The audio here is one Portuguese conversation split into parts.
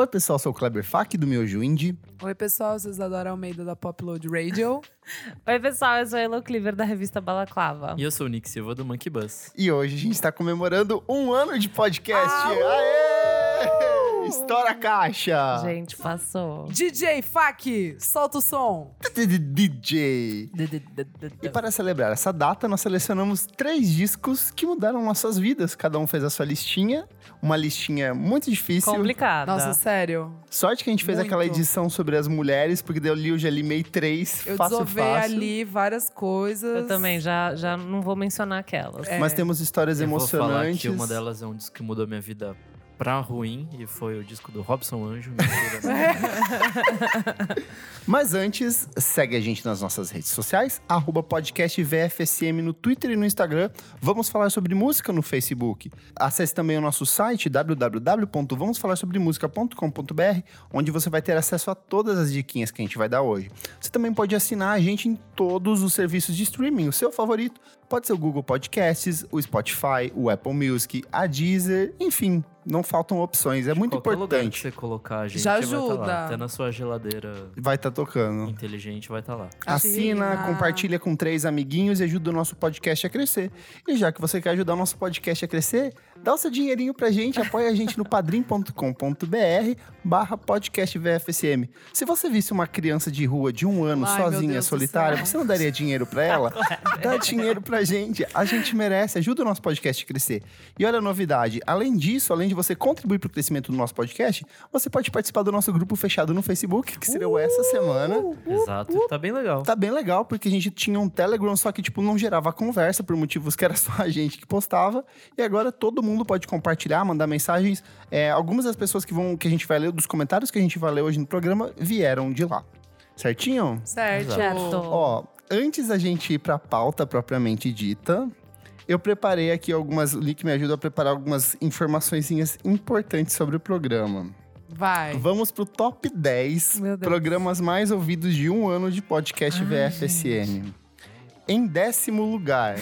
Oi, pessoal, sou o Kleber Fak do Miojo Indie. Oi, pessoal, vocês adoram Almeida da Popload Radio. Oi, pessoal, eu sou a Elo Cleaver da revista Balaclava. E eu sou o Nick Silva do Monkey Bus. E hoje a gente está comemorando um ano de podcast. Ah, Aê! Estoura a caixa! Gente, passou. DJ Fak, solta o som. DJ. E para celebrar essa data, nós selecionamos três discos que mudaram nossas vidas. Cada um fez a sua listinha. Uma listinha muito difícil. Complicada. Nossa, sério. Sorte que a gente fez Muito. aquela edição sobre as mulheres, porque daí eu li, eu já limei três, Eu fácil, desovei fácil. ali várias coisas. Eu também, já, já não vou mencionar aquelas. É. Mas temos histórias Eu vou falar emocionantes. que uma delas é um disco que mudou minha vida pra ruim, e foi o disco do Robson Anjo. Mas antes, segue a gente nas nossas redes sociais, arroba podcast VFSM no Twitter e no Instagram. Vamos falar sobre música no Facebook. Acesse também o nosso site www.vamosfalarsobremusica.com.br, onde você vai ter acesso a todas as diquinhas que a gente vai dar hoje. Você também pode assinar a gente em todos os serviços de streaming, o seu favorito. Pode ser o Google Podcasts, o Spotify, o Apple Music, a Deezer, enfim, não faltam opções. É muito Qualquer lugar que importante. você colocar a gente Já vai tá ajuda. lá. Até na sua geladeira Vai estar tocando. inteligente vai estar lá. Assina, Assina. compartilha com três amiguinhos e ajuda o nosso podcast a crescer. E já que você quer ajudar o nosso podcast a crescer, dá o seu dinheirinho pra gente, apoia a gente no padrim.com.br barra podcast VFSM. Se você visse uma criança de rua de um ano Ai, sozinha, solitária, você não daria dinheiro pra ela? Dá dinheiro pra gente. A gente merece, ajuda o nosso podcast a crescer. E olha a novidade, além disso, além de você contribuir pro crescimento do nosso podcast, você pode participar do nosso grupo fechado no Facebook, que estreou essa semana. Exato. Tá bem legal. Tá bem legal, porque a gente tinha um Telegram, só que, tipo, não gerava conversa por motivos que era só a gente que postava. E agora todo mundo pode compartilhar, mandar mensagens. É, algumas das pessoas que, vão, que a gente vai ler, dos comentários que a gente vai ler hoje no programa, vieram de lá. Certinho? Certo. Certo. Ó, antes da gente ir pra pauta propriamente dita, eu preparei aqui algumas. O Nick me ajuda a preparar algumas informações importantes sobre o programa. Vai. Vamos pro top 10 Meu Deus. programas mais ouvidos de um ano de podcast VFSM. Em décimo lugar,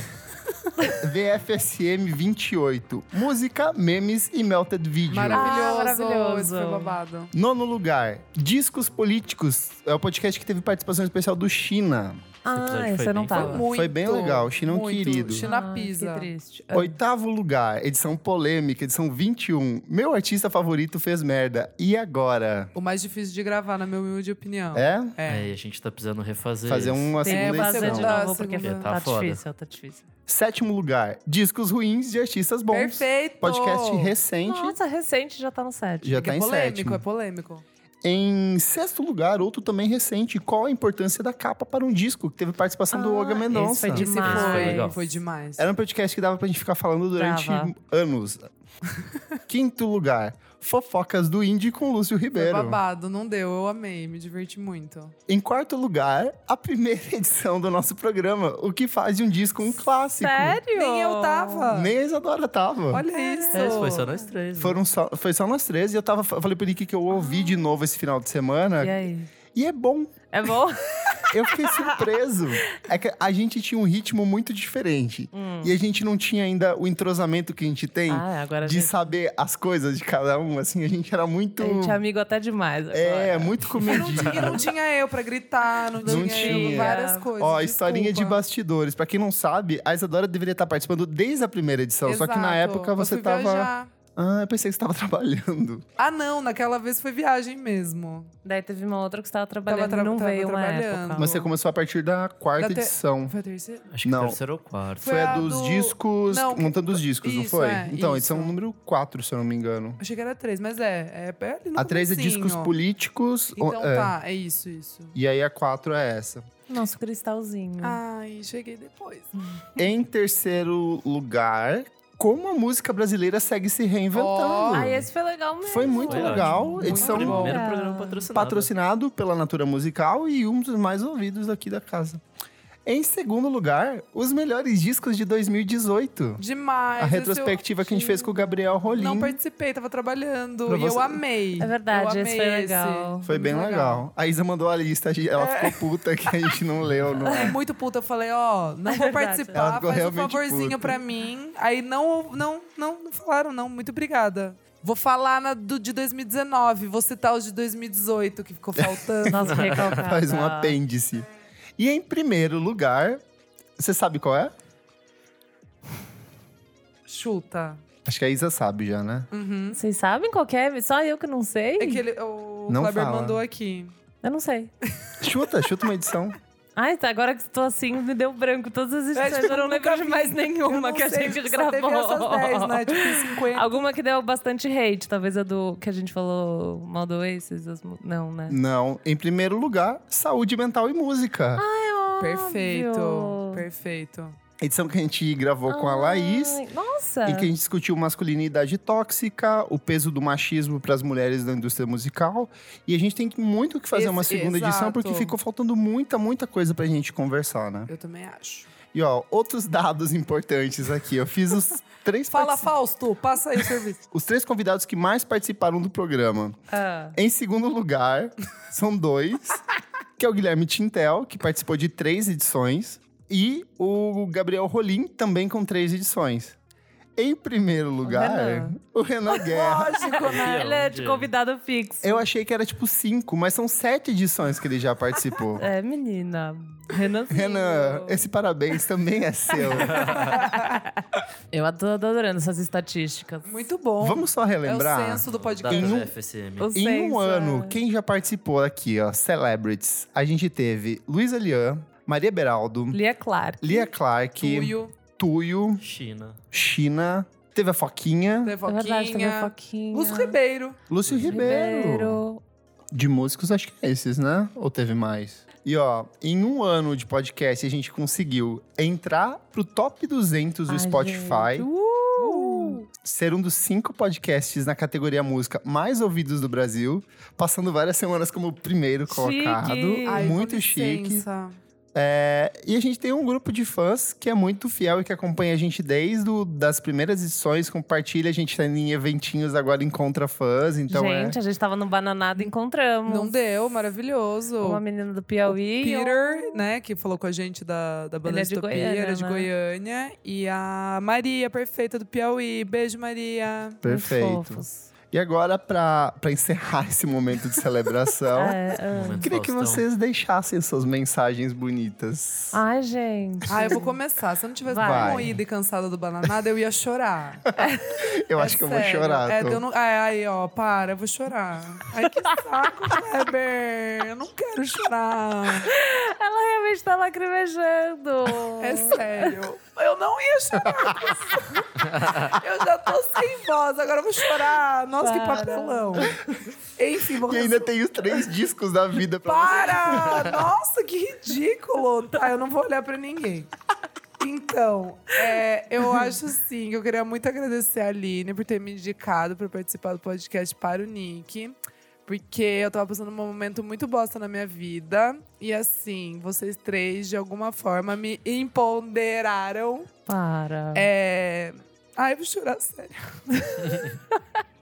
VFSM 28. Música, memes e melted video. Maravilhoso. Ah, maravilhoso. Esse foi babado. Nono lugar, Discos Políticos. É o podcast que teve participação especial do China. Ah, foi eu não bem tava. foda. Muito. Foi bem legal, China é muito. querido. China Ai, pisa. Que triste. Oitavo lugar, edição polêmica, edição 21. Meu artista favorito fez merda. E agora? O mais difícil de gravar, na minha humilde opinião. É? É. É, e a gente tá precisando refazer Fazer isso. uma Tem segunda fazer de edição. edição. novo, porque Segunda. tá, Tá foda. difícil, tá difícil. Sétimo lugar, discos ruins de artistas bons. Perfeito. Podcast recente. Nossa, recente já tá no set. Já É que tá é em polêmico, sétimo. é polêmico. Em sexto lugar, outro também recente. Qual a importância da capa para um disco? Que teve participação do Ah, Olga esse Mendonça. foi Esse Demais. foi, Foi legal. foi demais. Era um podcast que dava pra gente ficar falando durante Dava. anos. Quinto lugar, Fofocas do Indie com Lúcio Foi Ribeiro. babado, não deu, eu amei, me diverti muito. Em quarto lugar, a primeira edição do nosso programa, o que faz de um disco um clássico. Sério? Nem eu tava. Nem a Isadora tava. Olha isso. É, foi só nós três. né? Foram só, foi só nós três e eu tava, eu falei pro Nick que eu ouvi de novo esse final de semana. E aí? E é bom. É bom? Eu fiquei surpreso. É que a gente tinha um ritmo muito diferente. E a gente não tinha ainda o entrosamento que a gente tem Ah, de gente, saber as coisas de cada um. Assim, a gente era muito. a gente é amigo até demais. Agora. É, muito E não, tinha, não tinha eu pra gritar, não, Não tinha, eu, tinha. várias coisas. Ó, historinha de desculpa. bastidores. Pra quem não sabe, a Isadora deveria estar participando desde a primeira edição. Só que na Exato. época Eu você tava. viajar. Ah, eu pensei que você tava trabalhando. Ah, não, naquela vez foi viagem mesmo. Daí teve uma outra que você tava trabalhando tra- e não tava veio uma trabalhando. época. Mas você começou a partir da quarta Da te- edição. Foi a terceira? Acho que Não. terceiro ou quarto. Foi, Foi a a dos do- discos, Não, que- montando os discos, não Isso, foi? é, então, isso. edição número 4, se eu não me engano. Achei que era três, mas é. É, é ali no A 3 é discos políticos. Então é. tá, é isso, isso. E aí a 4 é essa. Nosso cristalzinho. Ai, cheguei depois. Em terceiro lugar, como a música brasileira segue se reinventando. Ó. Ah, esse foi legal mesmo. Foi muito Foi legal. ótimo. Edição Muito bom. Primeiro programa patrocinado. patrocinado pela Natura Musical e um dos mais ouvidos aqui da casa. Em segundo lugar, os melhores discos de 2018. Demais. a retrospectiva eu- que a gente fez com o Gabriel Rolim. Não participei, tava trabalhando. Pra E você- eu amei. É verdade, eu esse amei foi legal. Foi bem legal. A Isa mandou a lista, ela É. ficou puta que a gente não leu. Não. Fiquei muito puta. Eu falei, ó, não vou verdade. Ela participar, ficou faz um favorzinho puta. pra mim. Aí não, não, não, não falaram, não. Muito obrigada. Vou falar na do de 2019, vou citar os de 2018 que ficou faltando. Nossa, que recalcada. Faz um apêndice. E em primeiro lugar, você sabe qual é? Chuta. Acho que a Isa sabe já, né? Uhum. Vocês sabem qual que é? Só eu que não sei? É que ele, o Não Kleber fala. mandou aqui. Eu não sei. Chuta, chuta uma edição. Ai, tá, agora que estou assim, me deu branco. Todas as É, edições, tipo, eu não nunca lembro de mais Eu nenhuma não que a sei, gente só gravou. teve essas 10, né? Tipo, 50. Alguma que deu bastante hate, talvez a do que a gente falou mal do Oasis. as Não, né? Não. Em primeiro lugar, saúde mental e música. Perfeito. Óbvio. Perfeito. Edição que a gente gravou com a Laís. Ai, Nossa! Em que a gente discutiu masculinidade tóxica, o peso do machismo para as mulheres da indústria musical. E a gente tem muito que fazer Esse- uma segunda edição, porque exato. ficou faltando muita, muita coisa pra gente conversar, né? Eu também acho. E ó, outros dados importantes aqui. Eu fiz os três, Fala, partici- Fausto, passa aí o serviço. os três convidados que mais participaram do programa. Ah, Em segundo lugar, são dois, que é o Guilherme Tintel, que participou de três edições, e o Gabriel Rolim, também com três edições. Em primeiro lugar, Renan. o Renan Guerra. Lógico, né? ele é de convidado fixo. Eu achei que era tipo cinco, mas são sete edições que ele já participou. É, menina. Renanzinho. Renan, esse parabéns também é seu. Eu tô adorando essas estatísticas. Muito bom. Vamos só É o relembrar? senso do podcast. Em um- FSM. Em um ano, é. quem já participou aqui, ó, Celebrities, a gente teve Luísa Lian, Maria Beraldo, Lia Clark. Lia Clark, Tuyo, Tuyo, China. China, teve a Foquinha, Teve É verdade, também Foquinha, Foquinha. Lúcio Ribeiro. Lúcio Ribeiro. De músicos, acho que é esses, né? Ou teve mais? E ó, em um ano de podcast, a gente conseguiu entrar pro top 200 do Ai, Spotify. Uh! ser um dos cinco podcasts na categoria música mais ouvidos do Brasil, passando várias semanas como primeiro Chique. colocado. Ai, muito com chique. É, e a gente tem um grupo de fãs que é muito fiel e que acompanha a gente desde o, das primeiras edições, compartilha, a gente tá em eventinhos agora, encontra fãs, então gente, é... a gente tava no Bananada e encontramos. Não deu, maravilhoso. Uma menina do Piauí. um- Peter, né, que falou com a gente da, da banda Ele é de Distopia, Goiânia, ele é de né? Goiânia. E a Maria, perfeita, do Piauí. Beijo, Maria. Perfeito. E agora, pra, pra encerrar esse momento de celebração, É. Momento queria que vocês deixassem suas mensagens bonitas. Ai, gente. Ah, eu vou começar. Se eu não tivesse Vai. moída e cansada do bananada, eu ia chorar. eu É acho que eu vou chorar. É, tô- eu não... Ai, ai, ó, para, eu vou chorar. Ai, que saco, Kleber. Eu não quero chorar. Ela realmente tá lacrimejando. É sério. Eu não ia chorar. Eu já tô sem voz, agora eu vou chorar. Nossa, que Para. papelão. Enfim, vou E ainda tem os três discos da vida pra você. Para! Nossa, que ridículo! Tá, eu não vou olhar pra ninguém. Então, é, eu acho assim que eu queria muito agradecer a Aline por ter me indicado para participar do podcast para o Nick. Porque eu tava passando um momento muito bosta na minha vida. E assim, vocês três, de alguma forma, me empoderaram. Para. É... Ai, vou chorar, sério.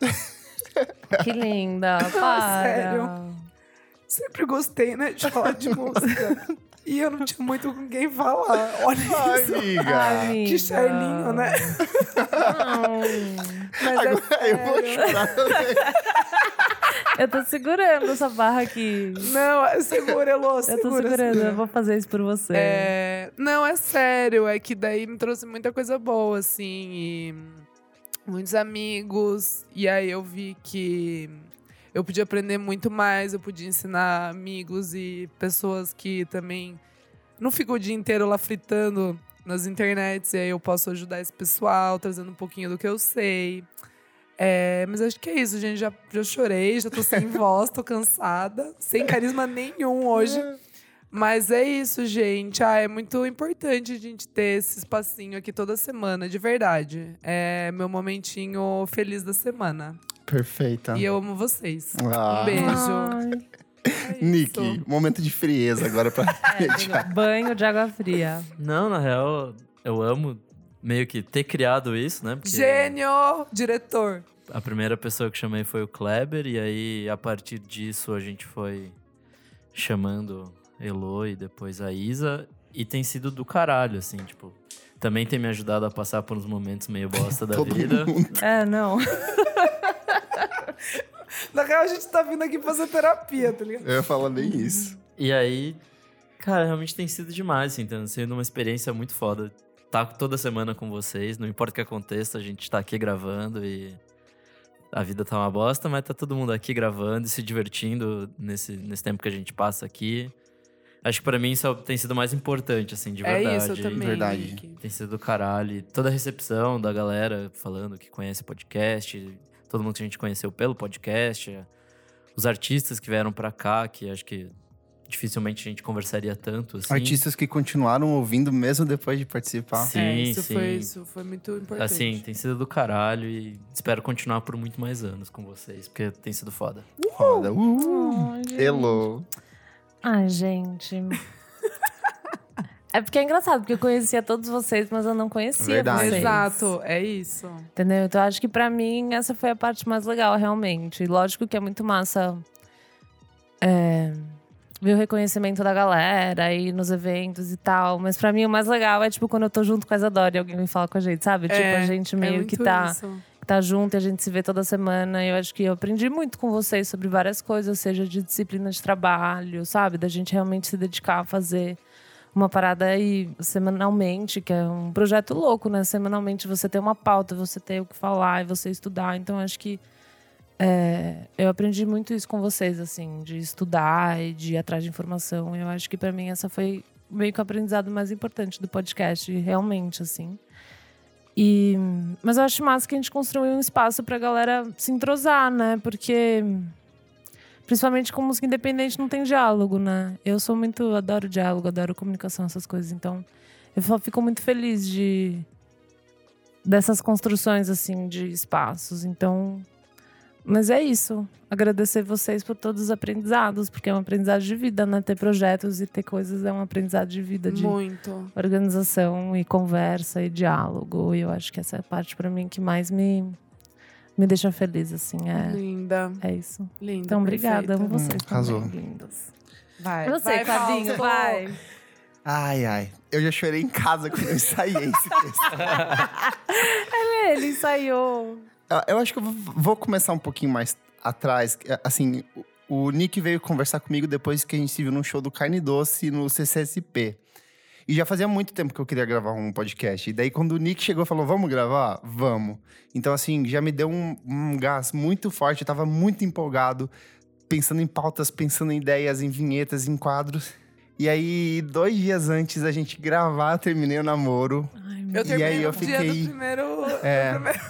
Que linda. Para. sério. Sempre gostei, né, de falar de música. E eu não tinha muito com quem falar. Olha Ai, isso. amiga. Ai. Que charlinho, né? Não. Mas é Agora eu vou chorar também. Eu tô segurando essa barra aqui. Não, é segura, Elô, Eu segura. tô segurando, segura. eu vou fazer isso por você. É, não, é sério. É que daí me trouxe muita coisa boa, assim. E muitos amigos. E aí eu vi que eu podia aprender muito mais. Eu podia ensinar amigos e pessoas que também não ficam o dia inteiro lá fritando nas internets. E aí eu posso ajudar esse pessoal, trazendo um pouquinho do que eu sei. É, mas acho que é isso, gente. Já, já chorei, já tô sem voz, tô cansada. Sem carisma nenhum hoje. Mas é isso, gente. Ah, é muito importante a gente ter esse espacinho aqui toda semana, de verdade. É meu momentinho feliz da semana. Perfeita. E eu amo vocês. Ah. Um beijo. É. Nick, momento de frieza agora pra é, banho de água fria. Não, na real, eu amo meio que ter criado isso, né? Porque Gênio! Diretor. a primeira pessoa que chamei foi o Kleber, e aí a partir disso a gente foi chamando Elo e depois a Isa. E tem sido do caralho, assim, tipo, Também tem me ajudado a passar por uns momentos meio bosta da Todo vida. mundo. É, não. Na real, a gente tá vindo aqui fazer terapia, tá ligado? Eu ia falar nem isso. E aí, cara, realmente tem sido demais, assim, tem sido uma experiência muito foda. Tá toda semana com vocês, não importa o que aconteça, a gente tá aqui gravando e a vida tá uma bosta, mas tá todo mundo aqui gravando e se divertindo nesse, nesse tempo que a gente passa aqui. Acho que pra mim isso tem sido o mais importante, assim, de verdade. É isso, eu também. Verdade. Tem sido do caralho. E Toda a recepção da galera falando que conhece o podcast, todo mundo que a gente conheceu pelo podcast, os artistas que vieram pra cá, que acho que dificilmente a gente conversaria tanto assim. Artistas que continuaram ouvindo mesmo depois de participar. Sim, é, isso sim. foi isso, foi muito importante. Assim, tem sido do caralho e espero continuar por muito mais anos com vocês, porque tem sido foda. Foda. Uh, Ai, gente. hello. Ai, gente. É porque é engraçado, porque eu conhecia todos vocês, mas eu não conhecia Verdade. vocês. Exato, é isso. Entendeu? Então acho que pra mim essa foi a parte mais legal, realmente. E Lógico que é muito massa é, ver o reconhecimento da galera e nos eventos e tal. Mas pra mim o mais legal é, tipo, quando eu tô junto com a Isadora e alguém me fala com a gente, sabe? tipo, a gente é meio que muito tá, isso. Tá junto a gente se vê toda semana. Eu acho que eu aprendi muito com vocês sobre várias coisas, seja de disciplina de trabalho, sabe? Da gente realmente se dedicar a fazer uma parada aí semanalmente, que é um projeto louco, né? Semanalmente você tem uma pauta, você tem o que falar e você estudar. Então acho que é, eu aprendi muito isso com vocês, assim, de estudar e de ir atrás de informação. Eu acho que pra mim essa foi meio que o aprendizado mais importante do podcast, realmente, assim. E, mas eu acho massa que a gente construiu um espaço pra galera se entrosar, né? Porque Principalmente com música independente não tem diálogo, né? Eu sou muito. Adoro diálogo, adoro comunicação, essas coisas. Então, eu fico muito feliz de. dessas construções, assim, de espaços. Então. Mas é isso. Agradecer vocês por todos os aprendizados, porque é um aprendizado de vida, né? Ter projetos e ter coisas é um aprendizado de vida, de Muito. organização e conversa e diálogo. E eu acho que essa é a parte pra mim que mais me, me deixa feliz, assim. É, Linda. é isso. Linda. Então, obrigada. Amo vocês Hum, arrasou. também, lindas. Vai. Você, vai, Fabinho, Fausto. vai. Ai, ai. Eu já chorei em casa quando eu ensaiei esse texto. Ele ensaiou. Ah, Eu acho que eu vou- começar um pouquinho mais atrás. Assim, o Nick veio conversar comigo depois que a gente se viu num show do Carne Doce no CCSP. E já fazia muito tempo que eu queria gravar um podcast. E daí, quando o Nick chegou e falou, vamos gravar? Vamos. Então, assim, já me deu um, um gás muito forte. Eu tava muito empolgado, pensando em pautas, pensando em ideias, em vinhetas, em quadros. E aí, dois dias antes da gente gravar, terminei o namoro. Ai, Eu meu E terminei aí eu no dia do fiquei- primeiro, É. do primeiro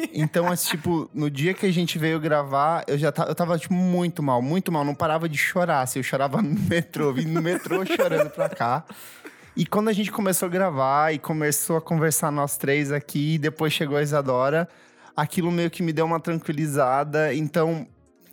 e. Então, assim, tipo, no dia que a gente veio gravar, eu já tava, eu tava, tipo, muito mal, muito mal. Não parava de chorar, assim. Eu chorava no metrô, vim no metrô chorando pra cá. E quando a gente começou a gravar e começou a conversar nós três aqui, e depois chegou a Isadora, aquilo meio que me deu uma tranquilizada. Então,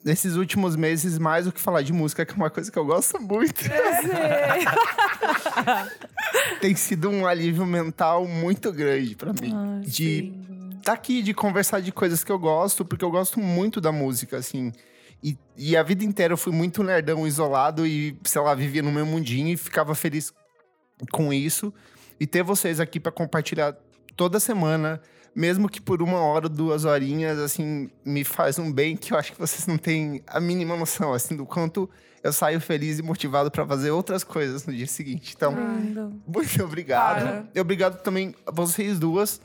nesses últimos meses, mais do que falar de música, que é uma coisa que eu gosto muito, tem sido um alívio mental muito grande pra mim. Ai, de sim. tá aqui, de conversar de coisas que eu gosto, porque eu gosto muito da música, assim. E, e a vida inteira eu fui muito nerdão, isolado e, sei lá, vivia no meu mundinho e ficava feliz com isso. E ter vocês aqui pra compartilhar toda semana, mesmo que por uma hora, duas horinhas, assim, me faz um bem que eu acho que vocês não têm a mínima noção, assim, do quanto eu saio feliz e motivado pra fazer outras coisas no dia seguinte. Então, Lindo. muito obrigado. Para. E obrigado também a vocês duas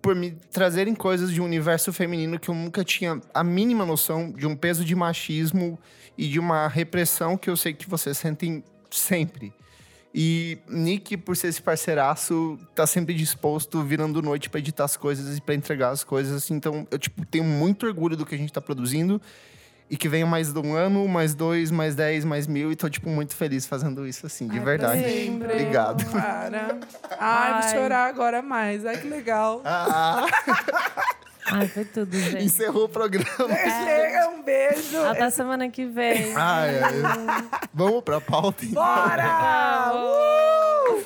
por me trazerem coisas de um universo feminino que eu nunca tinha a mínima noção de um peso de machismo e de uma repressão que eu sei que vocês sentem sempre. E Nick, por ser esse parceiraço, tá sempre disposto, virando noite pra editar as coisas e pra entregar as coisas. assim. Então, eu tipo, tenho muito orgulho do que a gente tá produzindo. E que venha mais um ano, mais dois, mais dez, mais mil. E tô, tipo, muito feliz fazendo isso, assim, de Ai, verdade. sempre. Obrigado. Para. Ai, vou Ai. chorar agora mais. Ai, que legal. Ah, Ai, foi tudo, gente. encerrou o programa. Chega, um beijo. Até semana que vem. Ai, ai. Vamos pra pauta, então. Bora! Uh!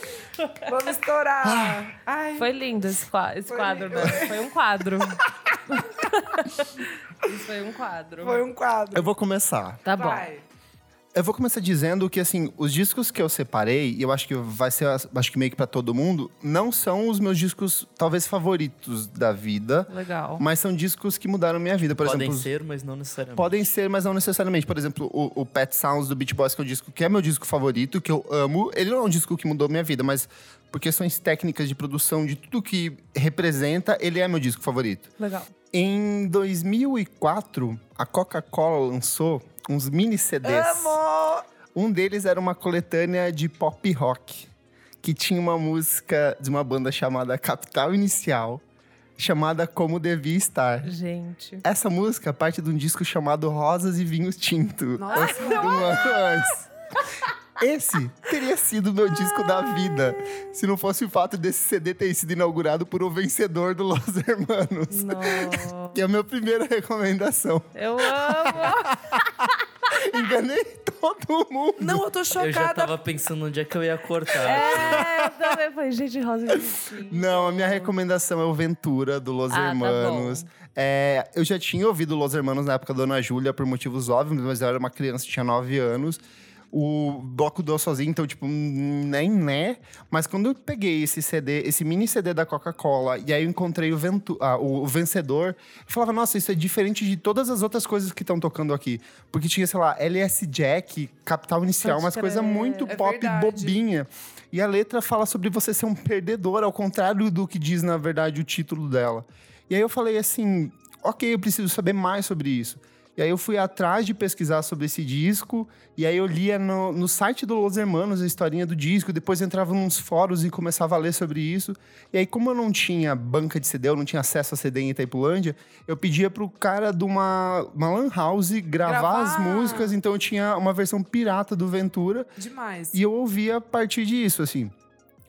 Vamos estourar. Ai, Foi lindo esse qua- esse Foi quadro, lindo. né? Foi um quadro. Isso foi um quadro. foi um quadro. Eu vou começar. Tá bom. Vai. Eu vou começar dizendo que, assim, os discos que eu separei, e eu acho que vai ser, acho que meio que pra todo mundo, não são os meus discos, talvez, favoritos da vida. Legal. Mas são discos que mudaram minha vida. Por Podem exemplo, ser, mas não necessariamente. Podem ser, mas não necessariamente. Por exemplo, o, o Pet Sounds do Beach Boys, que é o disco que é meu disco favorito, que eu amo. Ele não é um disco que mudou minha vida, mas por questões técnicas de produção, de tudo que representa, ele é meu disco favorito. Legal. Em 2004, a Coca-Cola lançou uns mini CDs. Um deles era uma coletânea de pop rock, que tinha uma música de uma banda chamada Capital Inicial, chamada Como Devia Estar. Gente. Essa música parte de um disco chamado Rosas e Vinhos Tinto. Nossa, lançado um ano antes. Esse teria sido o meu disco da vida, se não fosse o fato desse CD ter sido inaugurado por o vencedor do Los Hermanos. Não. Que é a minha primeira recomendação. Eu amo. Enganei todo mundo. Não, eu tô Eu já chocada. tava pensando onde é que eu ia cortar. É, eu também foi gente rosa. Não, a minha recomendação é o Ventura, do Los Ah, tá Hermanos. bom. É, eu já tinha ouvido Los Hermanos na época da Dona Júlia, por motivos óbvios, mas eu era uma criança, tinha 9 anos. O bloco deu sozinho, então, tipo, nem né. Mas quando eu peguei esse CD, esse mini CD da Coca-Cola, e aí eu encontrei o, Ventu ah, o, vencedor, eu falava, nossa, isso é diferente de todas as outras coisas que estão tocando aqui. Porque tinha, sei lá, LS Jack, Capital Inicial, Pode umas coisas muito É pop verdade. bobinha. E a letra fala sobre você ser um perdedor, ao contrário do que diz, na verdade, o título dela. E aí eu falei assim, ok, eu preciso saber mais sobre isso. E aí eu fui atrás de pesquisar sobre esse disco, e aí eu lia no, no site do Los Hermanos a historinha do disco, depois entrava nos fóruns e começava a ler sobre isso. E aí, como eu não tinha banca de CD, eu não tinha acesso a CD em Itaipulândia, eu pedia pro cara de uma, uma lan house gravar, Gravar. as músicas, então eu tinha uma versão pirata do Ventura, Demais. e eu ouvia a partir disso, assim.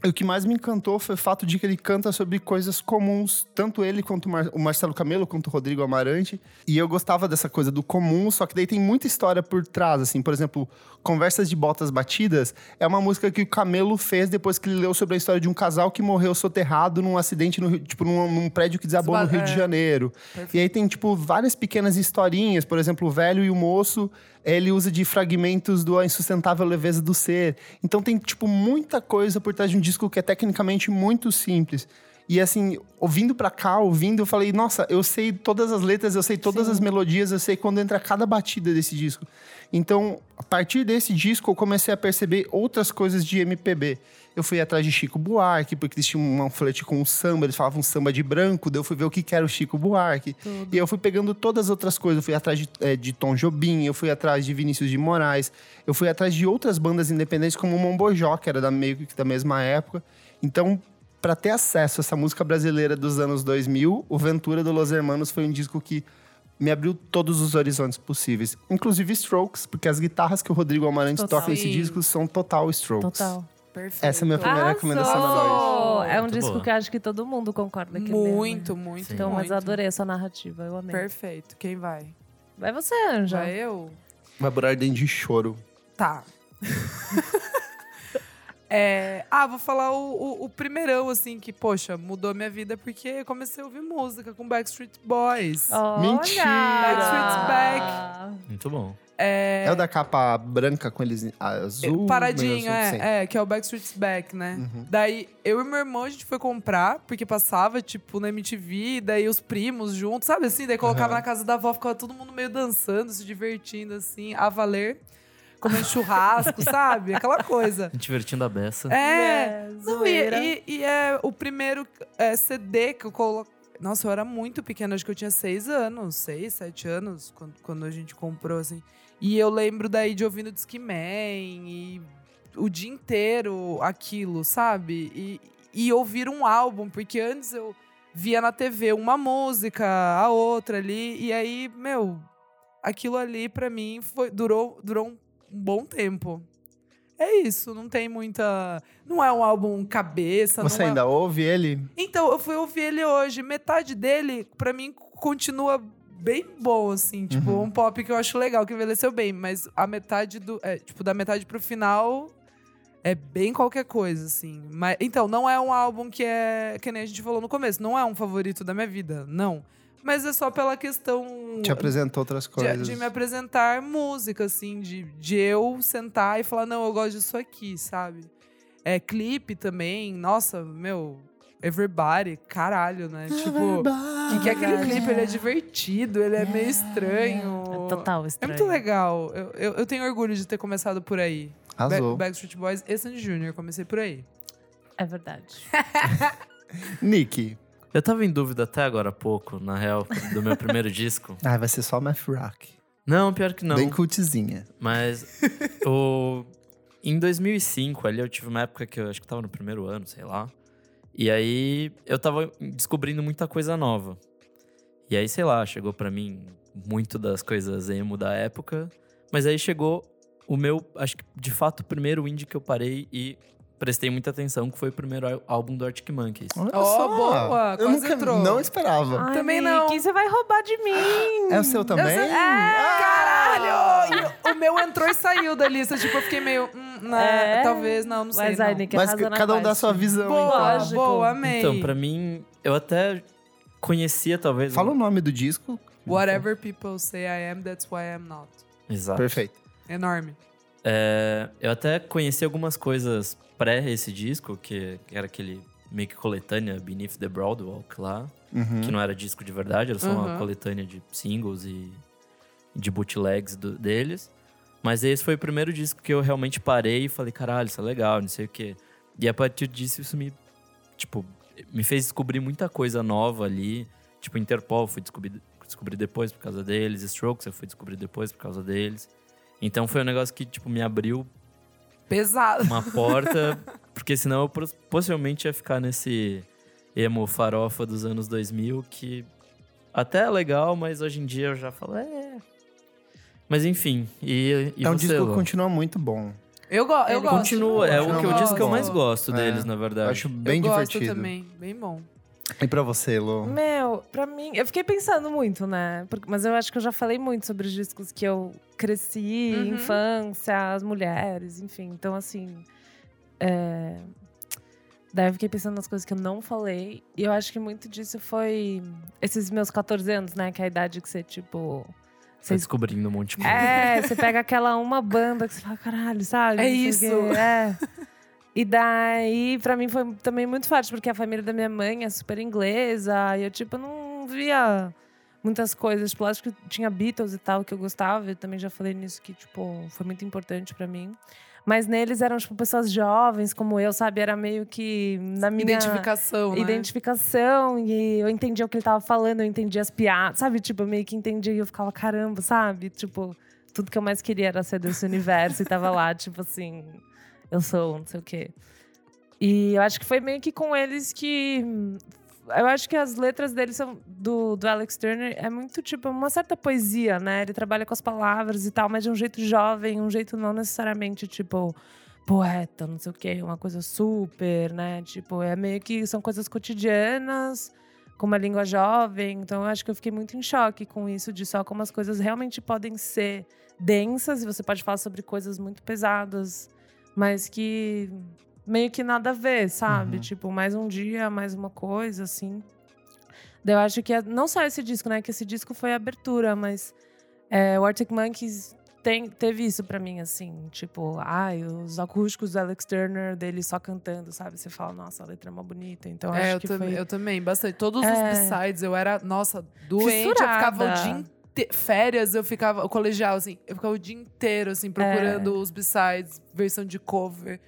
O que mais me encantou foi o fato de que ele canta sobre coisas comuns, tanto ele quanto o, Mar- o Marcelo Camelo, quanto o Rodrigo Amarante. E eu gostava dessa coisa do comum, só que daí tem muita história por trás, assim. Por exemplo, Conversas de Botas Batidas é uma música que o Camelo fez depois que ele leu sobre a história de um casal que morreu soterrado num acidente, no, Rio- tipo, num, num prédio que desabou no Rio de É. Janeiro. E aí tem, tipo, várias pequenas historinhas. Por exemplo, o velho e o moço, ele usa de fragmentos do A Insustentável Leveza do Ser. Então tem, tipo, muita coisa por trás de um disco que é tecnicamente muito simples. E assim, ouvindo pra cá, ouvindo, eu falei, nossa, eu sei todas as letras, eu sei todas as melodias, eu sei quando entra cada batida desse disco. Então, a partir desse disco, eu comecei a perceber outras coisas de MPB. Eu fui atrás de Chico Buarque, porque eles tinham um flerte com o samba, eles falavam samba de branco, daí eu fui ver o que era o Chico Buarque. E eu fui pegando todas as outras coisas. Eu fui atrás de, eh, de Tom Jobim, eu fui atrás de Vinícius de Moraes, eu fui atrás de outras bandas independentes, como o Mombojó, que era da, meio que da mesma época. Então, para ter acesso a essa música brasileira dos anos 2000, o Ventura do Los Hermanos foi um disco que me abriu todos os horizontes possíveis. Inclusive Strokes, porque as guitarras que o Rodrigo Amarante Total. toca nesse disco são total Strokes. Total. Perfeito. Essa é a minha primeira recomendação da noite. Arrasou! É um Muito disco boa. que acho que todo mundo concorda que é, né? Muito, muito, Sim. Então, mas muito. eu adorei essa narrativa, eu amei. Perfeito. Quem vai? Vai você, Anja. Já eu? Vai por ordem de choro. Tá. É, ah, vou falar o, o, o primeirão, assim, que, poxa, mudou minha vida porque comecei a ouvir música com Backstreet Boys. Olha! Mentira! Backstreet's Back. Muito bom. É, É o da capa branca com eles azul? paradinho, é, é, que é o Backstreet's Back, né? Daí, eu e meu irmão, a gente foi comprar, porque passava, tipo, na MTV, daí os primos juntos, sabe assim? Daí colocava Aham. na casa da avó, ficava todo mundo meio dançando, se divertindo, assim, a valer, comendo churrasco, sabe? Aquela coisa. Divertindo a beça. É, É, não, e, e- e é o primeiro é, CD que eu coloquei. Nossa, eu era muito pequena, acho que eu tinha seis anos, seis, sete anos, quando, quando a gente comprou, assim. E eu lembro daí de ouvindo Discman e o dia inteiro aquilo, sabe? E, e ouvir um álbum, porque antes eu via na TV uma música, a outra ali, e aí, meu, aquilo ali pra mim foi, durou, durou um, bom tempo. É isso, não tem muita. Não é um álbum cabeça. Você não é- ainda ouve ele? Então, eu fui ouvir ele hoje. Metade dele, pra mim, continua bem bom, assim. Tipo, Uhum. um pop que eu acho legal, que envelheceu bem. Mas a metade do. é, tipo, da metade pro final. É bem qualquer coisa, assim. Mas, então, não é um álbum que é. Que nem a gente falou no começo. Não é um favorito da minha vida. Não. Mas é só pela questão Te apresentou outras de, coisas. de me apresentar música, assim, de, de eu sentar e falar, não, eu gosto disso aqui, sabe? É clipe também, nossa, meu, everybody, caralho, né? Tipo, que, que é aquele clipe, ele é divertido, ele é meio estranho. É total É estranho. muito legal. Eu, eu, eu tenho orgulho de ter começado por aí. Arrasou. Back- Backstreet Boys e Sandy Jr., comecei por aí. É verdade. Nick. Eu tava em dúvida até agora há pouco, na real, do meu primeiro disco. Ah, vai ser só Math Rock. Não, pior que não. Bem cultzinha. Mas o... em 2005, ali eu tive uma época que eu acho que tava no primeiro ano, sei lá. E aí eu tava descobrindo muita coisa nova. E aí, sei lá, chegou pra mim muito das coisas emo da época. Mas aí chegou o meu, acho que de fato, o primeiro indie que eu parei e prestei muita atenção, que foi o primeiro álbum do Arctic Monkeys. Olha Ó, só. boa, Eu quase nunca, entrou. não esperava. Ai, Também Nick, não. você vai roubar de mim. É o seu também? Eu sei- Caralho! O meu entrou e saiu da lista. Tipo, eu fiquei meio. Hum, né, É? Talvez, não, não sei. Mas aí, não. Nick, Mas cada um dá sua visão. Boa, então. Boa, amei. Então, pra mim, eu até conhecia talvez. Fala o nome do disco. Whatever people say I am, that's why I'm not. Exato. Perfeito. Enorme. É, eu até conheci algumas coisas pré esse disco, que, era aquele meio que coletânea Beneath the Broadwalk lá, Uhum. que não era disco de verdade, era só uma Uhum. coletânea de singles e de bootlegs do- deles. Mas esse foi o primeiro disco que eu realmente parei e falei, caralho, isso é legal, não sei o quê. E a partir disso, isso me, tipo, me fez descobrir muita coisa nova ali. Tipo, Interpol, eu fui descobrir, descobrir depois por causa deles. Strokes, eu fui descobrir depois por causa deles. Então foi um negócio que, tipo, me abriu Pesado. uma porta, porque senão eu pos- possivelmente ia ficar nesse emo farofa dos anos 2000, que até é legal, mas hoje em dia eu já falo, é... Mas enfim, e, e é um você, disco que continua muito bom. Eu, go eu gosto. Continua, é o que eu disse que eu mais gosto É, deles, na verdade. Eu acho bem eu divertido. gosto também. Bem bom. E pra você, Lô? Meu, pra mim, eu fiquei pensando muito, né? Porque- mas eu acho que eu já falei muito sobre os discos que eu cresci, Uhum. infância, as mulheres, enfim. Então, assim. É... Daí eu fiquei pensando nas coisas que eu não falei. E eu acho que muito disso foi esses meus 14 anos, né? Que é a idade que você, tipo. Tá Você descobrindo um monte de coisa. É, você pega aquela uma banda que você fala, caralho, sabe? É isso. É. E daí, pra mim, foi também muito forte, porque a família da minha mãe é super inglesa. E eu, tipo, não via muitas coisas. Tipo, lógico que tinha Beatles e tal, que eu gostava. Eu também já falei nisso, que, tipo, foi muito importante pra mim. Mas neles eram, tipo, pessoas jovens, como eu, sabe? Era meio que na minha Identificação, né? identificação e eu entendia o que ele tava falando, eu entendia as piadas, sabe? Tipo, eu meio que entendia e eu ficava, caramba, sabe? Tipo, tudo que eu mais queria era ser desse universo e tava lá, tipo assim, eu sou, não sei o quê. E eu acho que foi meio que com eles que. Eu acho que as letras dele são. Do, do Alex Turner é muito, tipo, uma certa poesia, né? Ele trabalha com as palavras e tal, mas de um jeito jovem, um jeito não necessariamente, tipo, poeta, não sei o quê, uma coisa super, né? Tipo, é meio que são coisas cotidianas, com uma língua jovem. Então, eu acho que eu fiquei muito em choque com isso, de só como as coisas realmente podem ser densas e você pode falar sobre coisas muito pesadas, mas que meio que nada a ver, sabe? Uhum. Tipo, mais um dia, mais uma coisa, assim. Daí eu acho que é- não só esse disco, né? Que esse disco foi a abertura, mas é, o Arctic Monkeys tem, teve isso pra mim, assim. Tipo, ai, os acústicos do Alex Turner, dele só cantando, sabe? Você fala, nossa, a letra é uma bonita. Então É, acho eu, que tam- foi... eu também, bastante. Todos os É. B-sides, eu era, nossa, doente. Eu ficava o Fissurada. dia inteiro. Férias, eu ficava, o colegial, assim, eu ficava o dia inteiro, assim, procurando os B-sides, versão de cover.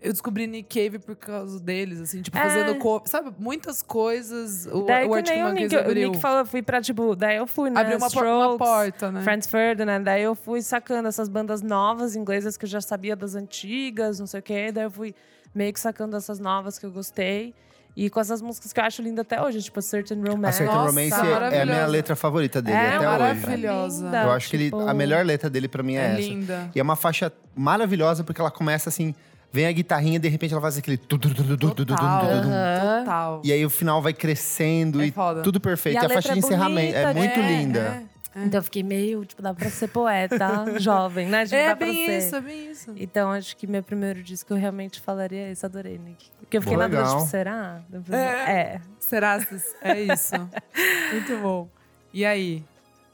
Eu descobri Nick Cave por causa deles, assim, tipo, É. fazendo cover. Sabe, muitas coisas. O, Daí o que Arctic nem o Monkeys Nick, o abriu. Nick falou, eu fui pra, tipo, daí eu fui, né? abriu uma, por- uma Strokes, porta, né? Franz Ferdinand, daí eu fui sacando essas bandas novas inglesas que eu já sabia das antigas, não sei o quê. Daí eu fui meio que sacando essas novas que eu gostei. E com essas músicas que eu acho linda até hoje, tipo a Certain A Romance. Certain Nossa, Romance é a minha letra favorita dele É até maravilhosa. hoje. Eu acho que ele, tipo, a melhor letra dele pra mim é, É essa. linda. E é uma faixa maravilhosa porque ela começa assim, vem a guitarrinha de repente ela faz aquele. Total. E aí o final vai crescendo é e tudo perfeito. E a, a faixa de encerramento é muito é, linda. É. Então eu fiquei meio, tipo, dá pra ser poeta jovem, né? Tipo, é bem isso, é bem isso. Então acho que meu primeiro disco eu realmente falaria isso, adorei, Nick. Porque eu fiquei Pô, na dúvida, tipo, será? É. é. Será? É isso. Muito bom. E aí,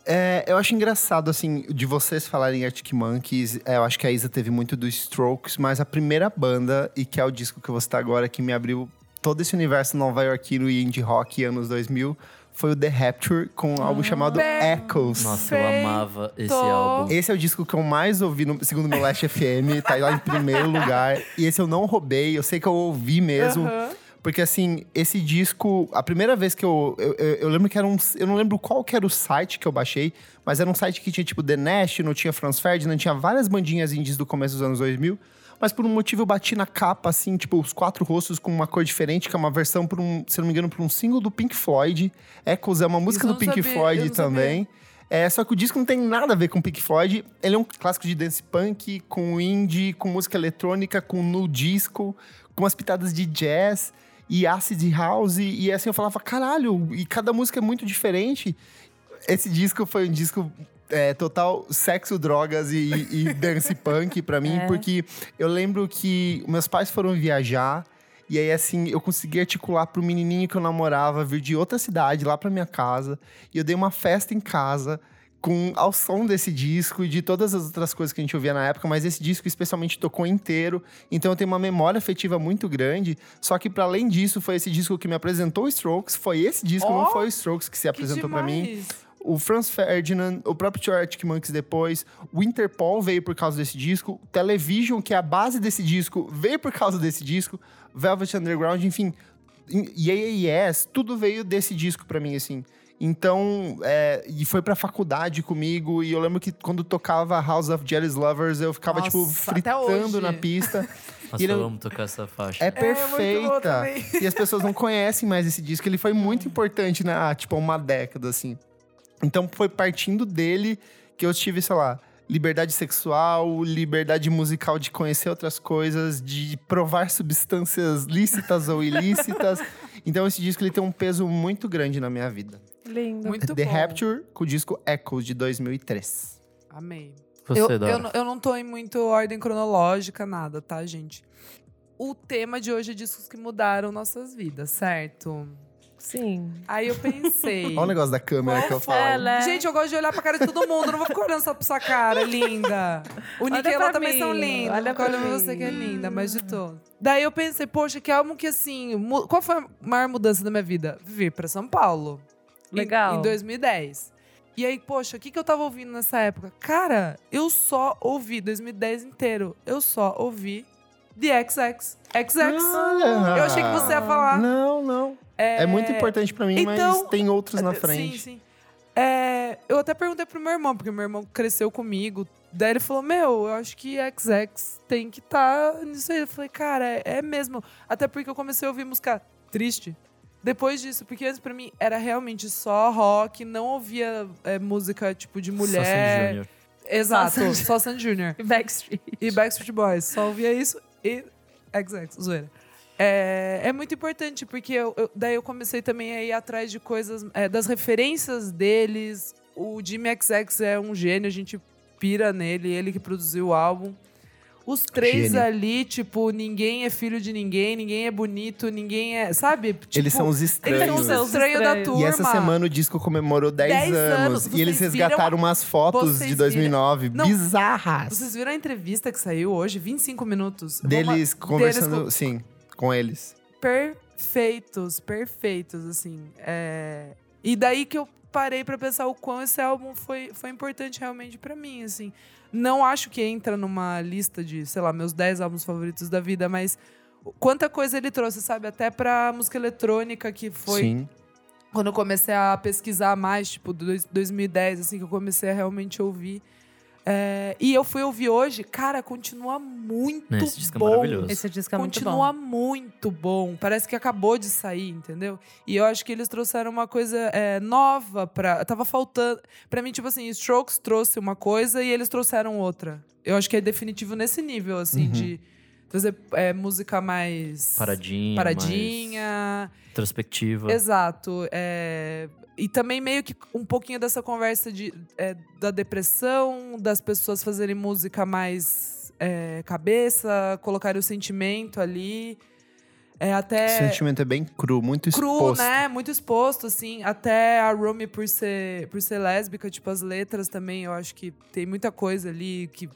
é, eu acho engraçado, assim, de vocês falarem Arctic Monkeys. é, eu acho que a Isa teve muito dos Strokes, mas a primeira banda, e que é o disco que eu vou citar agora, que me abriu todo esse universo nova-iorquino e indie rock anos 2000, foi o The Rapture, com um álbum chamado Echoes. Nossa, eu amava esse álbum. Esse é o disco que eu mais ouvi, no, segundo meu Last FM, tá lá em primeiro lugar. E esse eu não roubei, eu sei que eu ouvi mesmo. Aham. Porque, assim, esse disco, a primeira vez que eu, eu. eu- eu lembro que era um. Eu não lembro qual que era o site que eu baixei, mas era um site que tinha, tipo, The National, tinha Franz Ferdinand, tinha várias bandinhas indies do começo dos anos 2000. Mas por um motivo eu bati na capa, assim, tipo, os quatro rostos com uma cor diferente, que é uma versão, por um, se não me engano, por um single do Pink Floyd. Echoes é uma música do não Pink sabia, Floyd não sabia. também. É, só que o disco não tem nada a ver com Pink Floyd. Ele é um clássico de dance punk, com indie, com música eletrônica, com nu disco, com umas pitadas de jazz e acid house. E assim eu falava, caralho, e cada música é muito diferente. Esse disco foi um disco é, total sexo, drogas e, e dance punk pra mim, É. porque eu lembro que meus pais foram viajar. E aí, assim, eu consegui articular pro menininho que eu namorava vir de outra cidade lá pra minha casa. E eu dei uma festa em casa com ao som desse disco e de todas as outras coisas que a gente ouvia na época, mas esse disco especialmente tocou inteiro. Então eu tenho uma memória afetiva muito grande. Só que para além disso, foi esse disco que me apresentou o Strokes, foi esse disco, Ó, não foi o Strokes que se apresentou pra mim. o Franz Ferdinand, o próprio Arctic Monkeys depois, o Interpol veio por causa desse disco, o Television, que é a base desse disco, veio por causa desse disco, Velvet Underground, enfim, Yeah Yes, tudo veio desse disco pra mim, assim. Então, é, e foi pra faculdade comigo, e eu lembro que quando tocava House of Jealous Lovers, eu ficava, tipo, Nossa, até fritando na pista. Nossa, ele- eu amo tocar essa faixa. É muito boa perfeita. também. e as pessoas não conhecem mais esse disco. Ele foi muito importante na, tipo, uma década, assim. Então foi partindo dele que eu tive, sei lá, liberdade sexual, liberdade musical de conhecer outras coisas, de provar substâncias lícitas ou ilícitas. Então esse disco ele tem um peso muito grande na minha vida. Lindo. Muito The bom. Rapture com o disco Echoes de 2003. Amei. Você, eu, eu, não- eu não tô em muito ordem cronológica, nada, tá, gente? O tema de hoje é discos que mudaram nossas vidas, certo? Sim. Aí eu pensei. Olha o negócio da câmera que eu falo. Ela é- Gente, eu gosto de olhar pra cara de todo mundo, não vou ficar olhando só pra sua cara, linda. O Nick e ela também mim, são lindos. olha Olha pra pra mim. você que é linda, mas de todo. Daí eu pensei, poxa, que álbum que assim. Qual foi a maior mudança da minha vida? Vir pra São Paulo. Em- Legal. Em, 2010. E aí, poxa, o que, que eu tava ouvindo nessa época? Cara, eu só ouvi 2010 inteiro. Eu só ouvi The XX. XX. Olha! Eu achei que você ia falar. Não, não. É, muito importante pra mim, então, mas tem outros na É, frente. Sim, sim. É, eu até perguntei pro meu irmão, porque meu irmão cresceu comigo. Daí ele falou: Meu, eu acho que XX tem que estar nisso aí. Eu falei: Cara, é, é mesmo. Até porque eu comecei a ouvir música triste. Depois disso, porque antes pra mim era realmente só rock, não ouvia é, música tipo de Só mulher. Sandy Júnior. Exato, Sandy- só Sandy Júnior. Backstreet. E Backstreet Boys. Só ouvia isso e XX, zoeira. É, é muito importante, porque eu- eu- daí eu comecei também a ir atrás de coisas, é, das referências deles. O Jimmy XX é um gênio, a gente pira nele, ele que produziu o álbum. Os três Gênio. ali, tipo, ninguém é filho de ninguém, ninguém é bonito, ninguém é. Sabe? Tipo, Eles são os Eles estranhos. são os estranhos da turma. E essa semana o disco comemorou 10, 10 anos. anos. E eles Vocês viram- resgataram umas fotos vocês de viram- 2009 Não. bizarras. Vocês viram a entrevista que saiu hoje? 25 minutos. Deles Vamos- conversando, deles com- sim, com eles. perfeitos, perfeitos, assim. É... E daí que eu parei pra pensar o quão esse álbum foi, foi importante realmente pra mim, assim. Não acho que entra numa lista de, sei lá, meus 10 álbuns favoritos da vida, mas quanta coisa ele trouxe, sabe? Até pra música eletrônica, que foi Sim. quando eu comecei a pesquisar mais, tipo, dois- 2010, assim, que eu comecei a realmente ouvir. É, e eu fui ouvir hoje, cara, continua muito esse disco é bom. maravilhoso. Esse disco é muito continua bom. muito bom. Parece que acabou de sair, entendeu? E eu acho que eles trouxeram uma coisa é, nova pra. Tava faltando. Pra mim, tipo assim, Strokes trouxe uma coisa e eles trouxeram outra. Eu acho que é definitivo nesse nível, assim, Uhum. de trazer é, música mais. Paradinha. Paradinha. mais Introspectiva. Exato. é, E também meio que um pouquinho dessa conversa de, é, da depressão, das pessoas fazerem música mais é, cabeça, colocarem o sentimento ali. É até. O sentimento é bem cru, muito cru, exposto. né? Muito exposto, assim. Até a Rumi, por ser, por ser lésbica, tipo, as letras também, eu acho que tem muita coisa ali que.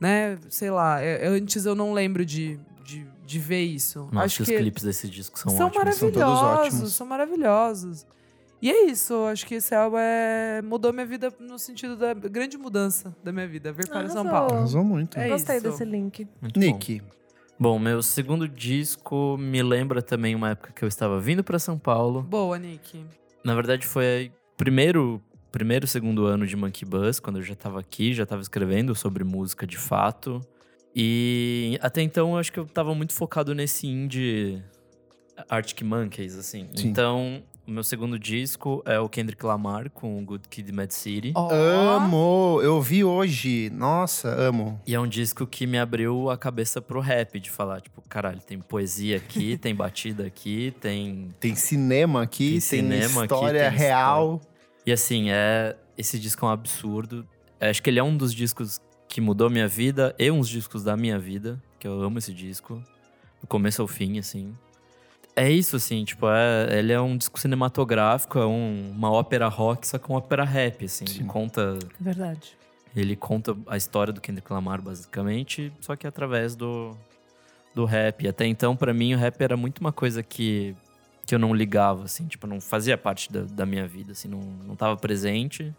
Né? Sei lá. é- antes eu não lembro de, de, de ver isso. Nossa, acho os que clipes desse disco são, são ótimos. são todos maravilhosos, ótimos. são maravilhosos. E é isso, acho que esse álbum é... mudou minha vida no sentido da grande mudança da minha vida, vir para São Arrasou. Paulo. Arrasou muito. É Gostei isso. desse link. Muito bom. Nick, Bom, meu segundo disco me lembra também uma época que eu estava vindo pra São Paulo. Boa, Nick. Na verdade, foi primeiro, primeiro, segundo ano de Monkey Bus, quando eu já tava aqui, já tava escrevendo sobre música de fato. E até então eu acho que eu tava muito focado nesse indie Arctic Monkeys, assim. Sim. Então, o meu segundo disco é o Kendrick Lamar com o Good Kid, Mad City. Ó, amo. Eu vi hoje. Nossa, amo. E é um disco que me abriu a cabeça pro rap, de falar, tipo, caralho, tem poesia aqui, tem batida aqui, tem Tem cinema aqui, Tem tem, cinema aqui, história tem real. E assim, é esse disco é um absurdo. É, Acho que ele é um dos discos que mudou minha vida e uns discos da minha vida, que eu amo esse disco, do começo ao fim, assim. É isso, assim, tipo, é, ele é um disco cinematográfico, é um- uma ópera rock, só que uma ópera rap, assim. Ele Sim. conta, Verdade. ele conta a história do Kendrick Lamar, basicamente, só que através do, do rap. Até então, pra mim, o rap era muito uma coisa que, que eu não ligava, assim, tipo, não fazia parte da, da minha vida, assim, não, não tava presente.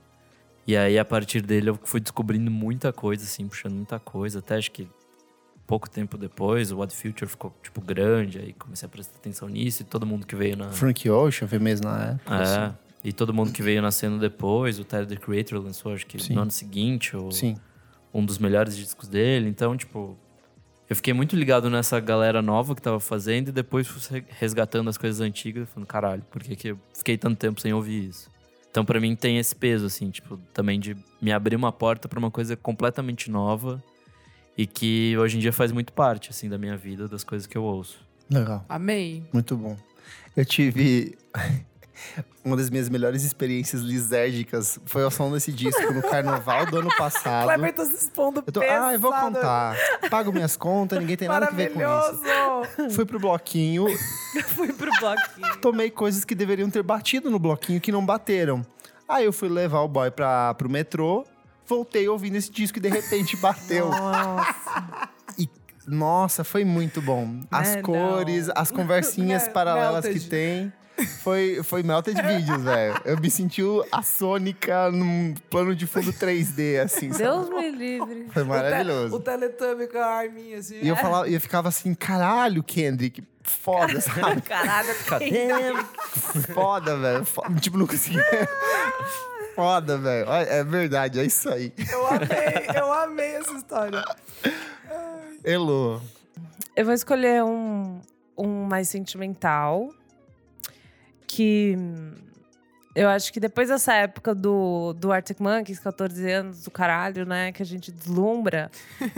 E aí, a partir dele, eu fui descobrindo muita coisa, assim, puxando muita coisa. Até acho que pouco tempo depois, o What Future ficou, tipo, grande. Aí comecei a prestar atenção nisso e todo mundo que veio na... Frank Ocean, foi mesmo na época. É, assim. e todo mundo que veio nascendo depois. O Tyler, The Creator, lançou, acho que Sim. no ano seguinte. Ou Sim. um dos melhores discos dele. Então, tipo, eu fiquei muito ligado nessa galera nova que tava fazendo e depois fui resgatando as coisas antigas, falando, caralho, por que, que eu fiquei tanto tempo sem ouvir isso? Então, pra mim, tem esse peso, assim, tipo, também de me abrir uma porta pra uma coisa completamente nova e que hoje em dia faz muito parte, assim, da minha vida, das coisas que eu ouço. Legal. Amei. Muito bom. Eu tive. Uma das minhas melhores experiências lisérgicas foi ao som desse disco no carnaval do ano passado. Kleber tá se expondo Eu tô, pesado. ah, eu vou contar. Pago minhas contas, ninguém tem nada a ver com Maravilhoso. isso. Fui pro bloquinho, Fui pro bloquinho. tomei coisas que deveriam ter batido no bloquinho que não bateram. Aí eu fui levar o boy pra, pro metrô, voltei ouvindo esse disco e de repente bateu. Nossa. E, nossa, foi muito bom. As É, cores, as conversinhas Né, paralelas que tem. Foi, foi melted vídeos, velho. Eu me senti o- a Sônica num plano de fundo 3D, assim. sabe? Deus me livre. Foi O maravilhoso. Teletubby com a arminha, assim. E eu, falava, e eu ficava assim, caralho, Kendrick, foda, sabe? Caralho, Cadê? Foda, velho. Tipo, não conseguia. Foda, velho. É verdade, é isso aí. Eu amei, eu amei essa história. Elo. Eu vou escolher um, um mais sentimental. Que eu acho que depois dessa época do, do Arctic Monkeys, 14 anos do caralho, né? Que a gente deslumbra.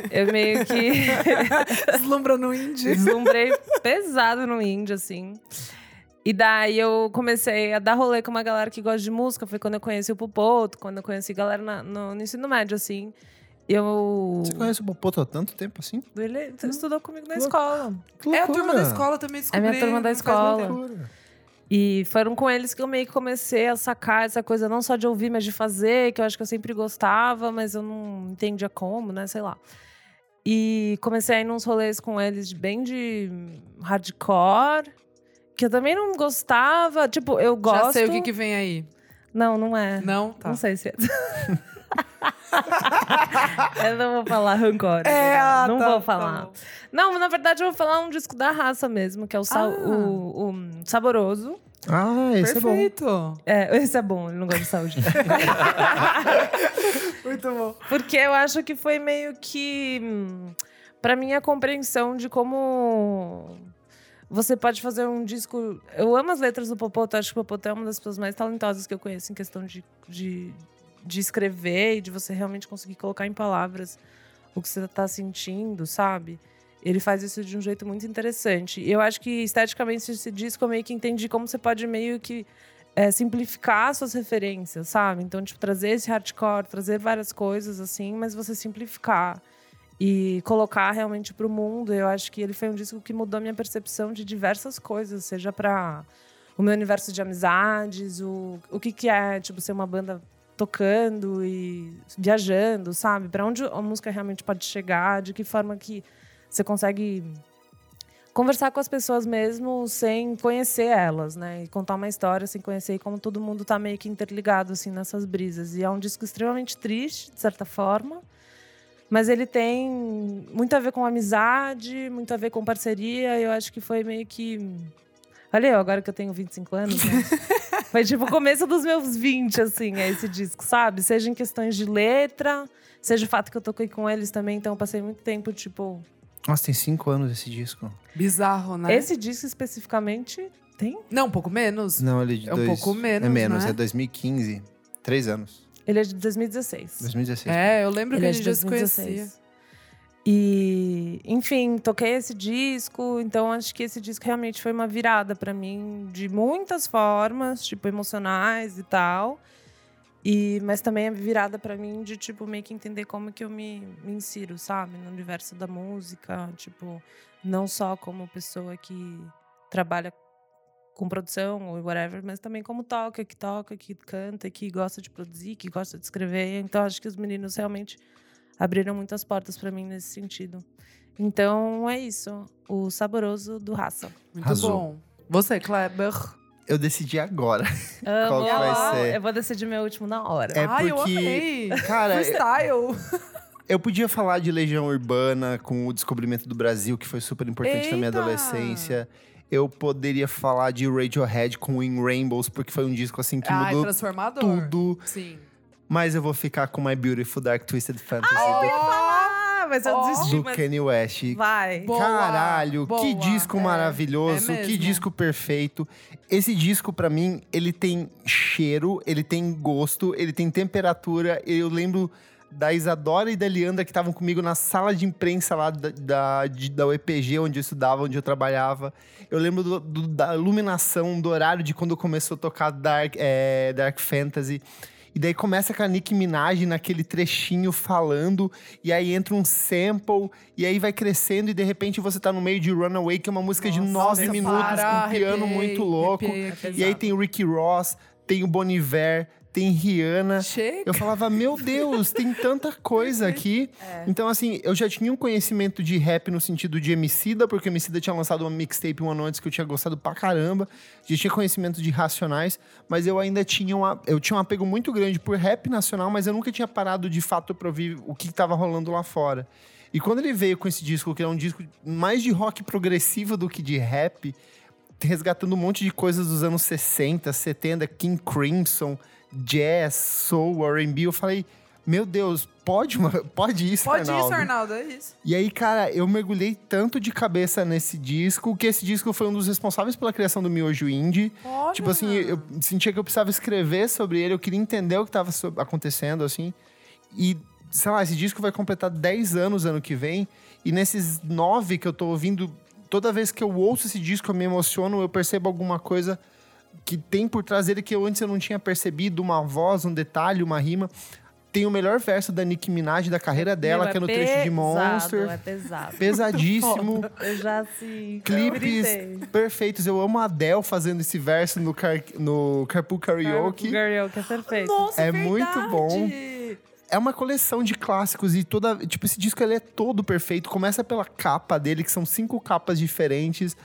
Eu meio que Deslumbra no indie. deslumbrei pesado no indie, assim. E daí eu comecei a dar rolê com uma galera que gosta de música. Foi quando eu conheci o Pupoto, quando eu conheci galera na- no, no ensino médio, assim. Eu. Você conhece o Popoto há tanto tempo assim? Ele estudou comigo na Que escola. É a turma da escola também descobri. É minha turma da muito escola. E foram com eles que eu meio que comecei a sacar essa coisa não só de ouvir, mas de fazer, que eu acho que eu sempre gostava, mas eu não entendia como, né? Sei lá. E comecei a ir nos rolês com eles bem de hardcore, que eu também não gostava. Tipo, eu gosto. Já sei o que, que vem aí. Não, não é. Não? Tá. Não sei se é. eu não vou falar rancor. É, ah, não tá, vou tá falar. bom. não, na verdade, eu vou falar um disco da raça mesmo, que é o, sa- Ah. o, o Saboroso. Ah, esse é bom. Perfeito. É, esse é bom, ele não gosta de saúde. Muito bom. Porque eu acho que foi meio que. hum, Pra mim, a compreensão de como você pode fazer um disco. Eu amo as letras do Popoto, acho que o Popoto é uma das pessoas mais talentosas que eu conheço em questão de, de, de escrever e de você realmente conseguir colocar em palavras o que você tá sentindo, sabe? Ele faz isso de um jeito muito interessante. E eu acho que esteticamente esse disco eu meio que entendi como você pode meio que é, simplificar suas referências, sabe? Então, tipo, trazer esse hardcore, trazer várias coisas assim, mas você simplificar. E colocar realmente para o mundo. Eu acho que ele foi um disco que mudou minha percepção de diversas coisas, seja para o meu universo de amizades, o, o que, que é tipo ser uma banda tocando e viajando, sabe? Para onde a música realmente pode chegar, de que forma que você consegue conversar com as pessoas mesmo sem conhecer elas, né? E contar uma história sem conhecer e como todo mundo tá meio que interligado assim nessas brisas. E é um disco extremamente triste, de certa forma, mas ele tem muito a ver com amizade, muito a ver com parceria. E eu acho que foi meio que Olha eu, agora que eu tenho 25 anos, né? Foi tipo o começo dos meus 20, assim, é esse disco, sabe? Seja em questões de letra, seja o fato que eu toquei com eles também, então eu passei muito tempo, tipo, Nossa, tem cinco anos esse disco. Bizarro, né? Esse disco especificamente tem. Não, um pouco menos. Não, ele é de É um dois- pouco menos, É menos, não é? é 2015. Três anos. Ele é de 2016. 2016. É, eu lembro Ele que é a de gente já se conhecia. 2016. E, enfim, toquei esse disco, então acho que esse disco realmente foi uma virada pra mim de muitas formas, tipo emocionais e tal. E mas também é virada pra mim de tipo meio que entender como que eu me, me insiro, sabe, no universo da música, tipo, não só como pessoa que trabalha com produção ou whatever, mas também como toca, que toca, que canta, que gosta de produzir, que gosta de escrever. Então acho que os meninos realmente abriram muitas portas pra mim nesse sentido. Então é isso, o saboroso do raça. Muito Arrasou. bom. Você, Kleber. Eu decidi agora. Amo. que vai ser? Eu vou decidir meu último na hora. É Ai, eu porque- amei. Cara, Freestyle. eu podia falar de Legião Urbana com o descobrimento do Brasil, que foi super importante na minha Eita! adolescência. Eu poderia falar de Radiohead com In Rainbows, porque foi um disco assim que Ai, mudou transformador. tudo. Sim. Mas eu vou ficar com My Beautiful Dark Twisted Fantasy Ah, mas eu Ó. desisti, do, mas Kanye West. vai. Boa, Caralho, que boa. disco É, maravilhoso, é que disco perfeito. Esse disco, pra mim, ele tem cheiro, ele tem gosto, ele tem temperatura. Eu lembro da Isadora e da Leandra que estavam comigo na sala de imprensa lá da, da, de- da UEPG, onde eu estudava, onde eu trabalhava. Eu lembro do- do- da iluminação, do horário de quando começou a tocar Dark, é, Dark Fantasy. E daí começa com a Nicki Minaj naquele trechinho falando, e aí entra um sample, e aí vai crescendo, e de repente você tá no meio de Runaway, que é uma música de Nossa, nove minutos, para, com um piano arrepiei, muito louco. arrepiei aqui. E aí tem o Ricky Ross, tem o Bon Iver, tem Rihanna. Chega. Eu falava, meu Deus, tem tanta coisa aqui. Então, assim, eu já tinha um conhecimento de rap no sentido de Emicida, porque Emicida tinha lançado uma mixtape um ano antes que eu tinha gostado pra caramba. Já tinha conhecimento de Racionais, mas eu ainda tinha uma, eu tinha um apego muito grande por rap nacional, mas eu nunca tinha parado de fato pra ouvir o que tava rolando lá fora. E quando ele veio com esse disco, que é um disco mais de rock progressivo do que de rap, resgatando um monte de coisas dos anos 60, 70, King Crimson, jazz, soul, R&B, eu falei, meu Deus, pode, pode isso, Pode Arnaldo? isso, Arnaldo, é isso. E aí, cara, eu mergulhei tanto de cabeça nesse disco, que esse disco foi um dos responsáveis pela criação do Miojo Indie. Olha. Tipo assim, eu sentia que eu precisava escrever sobre ele, eu queria entender o que estava acontecendo, assim. E, sei lá, esse disco vai completar 10 anos ano que vem. E nesses nove que eu tô ouvindo, toda vez que eu ouço esse disco, eu me emociono, eu percebo alguma coisa que tem por trás dele que eu antes eu não tinha percebido, uma voz, um detalhe, uma rima. Tem o melhor verso da Nicki Minaj da carreira dela, Meu, que é no trecho de pesado, Monster. É pesado. Pesadíssimo. Eu já assim. Clipes gritei. perfeitos. Eu amo a Adele fazendo esse verso no, car no Carpool Karaoke. Karaoke é perfeito. Nossa, É verdade. muito bom. É uma coleção de clássicos e toda. Tipo, esse disco ele é todo perfeito. Começa pela capa dele, que são cinco capas diferentes.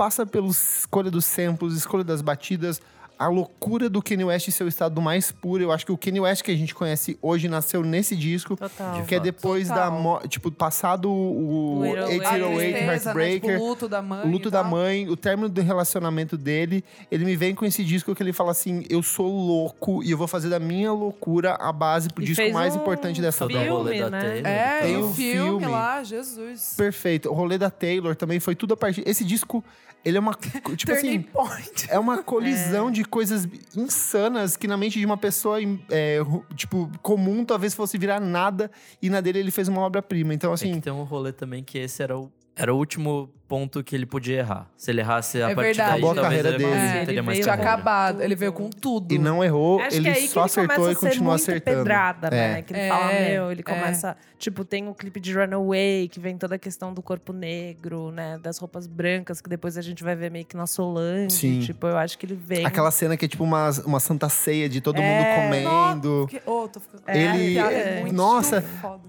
Passa pela escolha dos samples, escolha das batidas. A loucura do Kanye West em seu estado mais puro. Eu acho que o Kanye West que a gente conhece hoje nasceu nesse disco. Total. Que é depois Total. da morte. Tipo, passado o O 808 A tristeza, né? Heartbreaker. Tipo, o luto da mãe. O luto da mãe, o término do relacionamento dele, ele me vem com esse disco que ele fala assim: eu sou louco e eu vou fazer da minha loucura a base pro E disco mais um importante dessa rolê Filme, da né? Taylor. É, Tem e o um filme, filme. lá, Jesus. Perfeito. O rolê da Taylor também foi tudo a partir. Esse disco, ele é uma. Tipo assim. point. É uma colisão de coisas insanas que na mente de uma pessoa, é, tipo, comum, talvez fosse virar nada. E na dele ele fez uma obra-prima. Então, É assim. que tem um rolê também que esse era o era o último ponto que ele podia errar. Se ele errasse a É partir verdade. daí, Acabou a talvez carreira ele dele. É, teria ele mais veio Tinha carreira. acabado. Ele veio com tudo. E não errou, Acho ele que é aí que só ele acertou começa e a ser continua muito acertando. pedrada, né? É. Que ele É, fala, meu, ele é. começa... Tipo, tem o clipe de Runaway, que vem toda a questão do corpo negro, né? Das roupas brancas, que depois a gente vai ver meio que na Solange. Sim. Tipo, eu acho que ele vem... Aquela cena que é tipo uma, uma santa ceia de todo É. mundo comendo. Fiquei- Ô, tô ficando... É, Ele- É Nossa.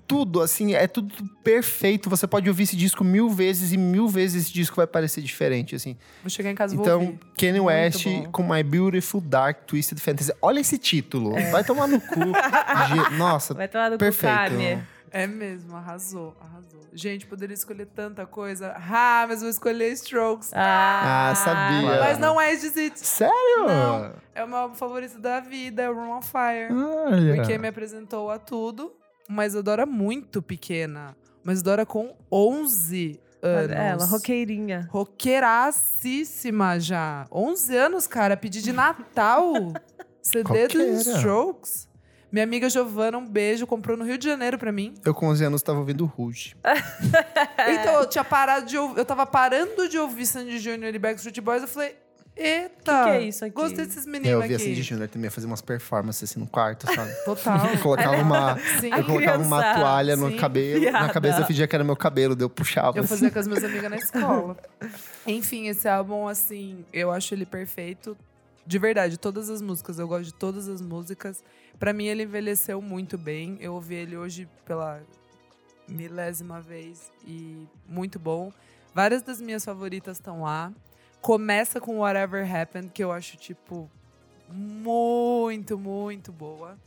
Tudo, assim, é tudo perfeito. Você pode ouvir esse disco mil vezes e mil vezes esse disco vai parecer diferente, assim. Vou chegar em casa e vou Então, ouvir. Kanye West com My Beautiful Dark Twisted Fantasy. Olha esse título. Vai tomar no cu. Ge- Nossa, Vai tomar do cu, perfeito. Kanye. É mesmo, arrasou, arrasou. Gente, poderia escolher tanta coisa. Ah, mas vou escolher Strokes. Ah, Ah, sabia. Mas não é Exit. Sério? Não. É o meu favorito da vida, é o Room on Fire. Olha. Porque me apresentou a tudo. Uma Isadora muito pequena. Uma Isadora com 11 anos. Ela, roqueirinha. Roqueiracíssima já. 11 anos, cara. Pedi de Natal. CD dos Strokes. Minha amiga Giovana, um beijo, comprou no Rio de Janeiro pra mim. Eu com 11 anos tava ouvindo Rouge. Então, eu tinha parado de ouvir. Eu tava parando de ouvir Sandy Jr. e Backstreet Boys. Eu falei, eita. Que que é isso aqui? Gostei desses Eu meninos ouvia aqui. Cindy Júnior também fazer umas performances assim no quarto, sabe? Total. Eu colocava uma, Sim. eu colocava uma toalha no cabelo, na Piada. cabeça eu fingia que era meu cabelo, eu puxava. Eu assim. fazia com as minhas amigas na escola. Enfim, esse álbum, assim, eu acho ele perfeito. De verdade, todas as músicas, eu gosto de todas as músicas. Pra mim, ele envelheceu muito bem. Eu ouvi ele hoje pela milésima vez e muito bom. Várias das minhas favoritas estão lá. Começa com Whatever Happened, que eu acho, tipo, muito, muito boa.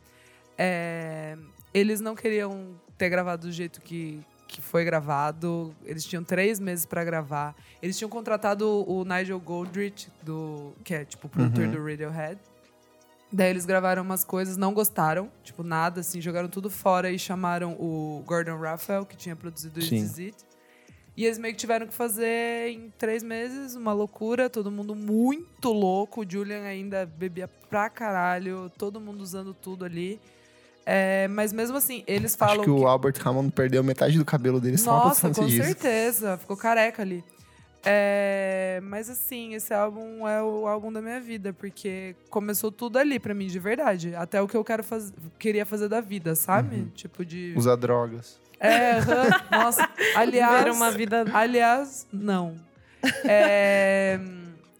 É, eles não queriam ter gravado do jeito que, que foi gravado. Eles tinham três meses pra gravar. Eles tinham contratado o Nigel Goldrich, do, que é tipo o produtor Uhum. do Radiohead. Daí eles gravaram umas coisas, não gostaram, tipo, nada, assim, jogaram tudo fora e chamaram o Gordon Raphael, que tinha produzido Sim. Is It. E eles meio que tiveram que fazer em três meses, uma loucura, todo mundo muito louco. O Julian ainda bebia pra caralho, todo mundo usando tudo ali. É, mas mesmo assim, eles falam Acho que o Albert Hammond perdeu metade do cabelo dele só nossa, com certeza. Ficou careca ali. É, mas assim, esse álbum é o álbum da minha vida, porque começou tudo ali pra mim, de verdade. Até o que eu quero faz... queria fazer da vida, sabe? Uhum. Tipo de. Usar drogas. É, nossa. Aliás. Viver uma vida... Aliás, não. É,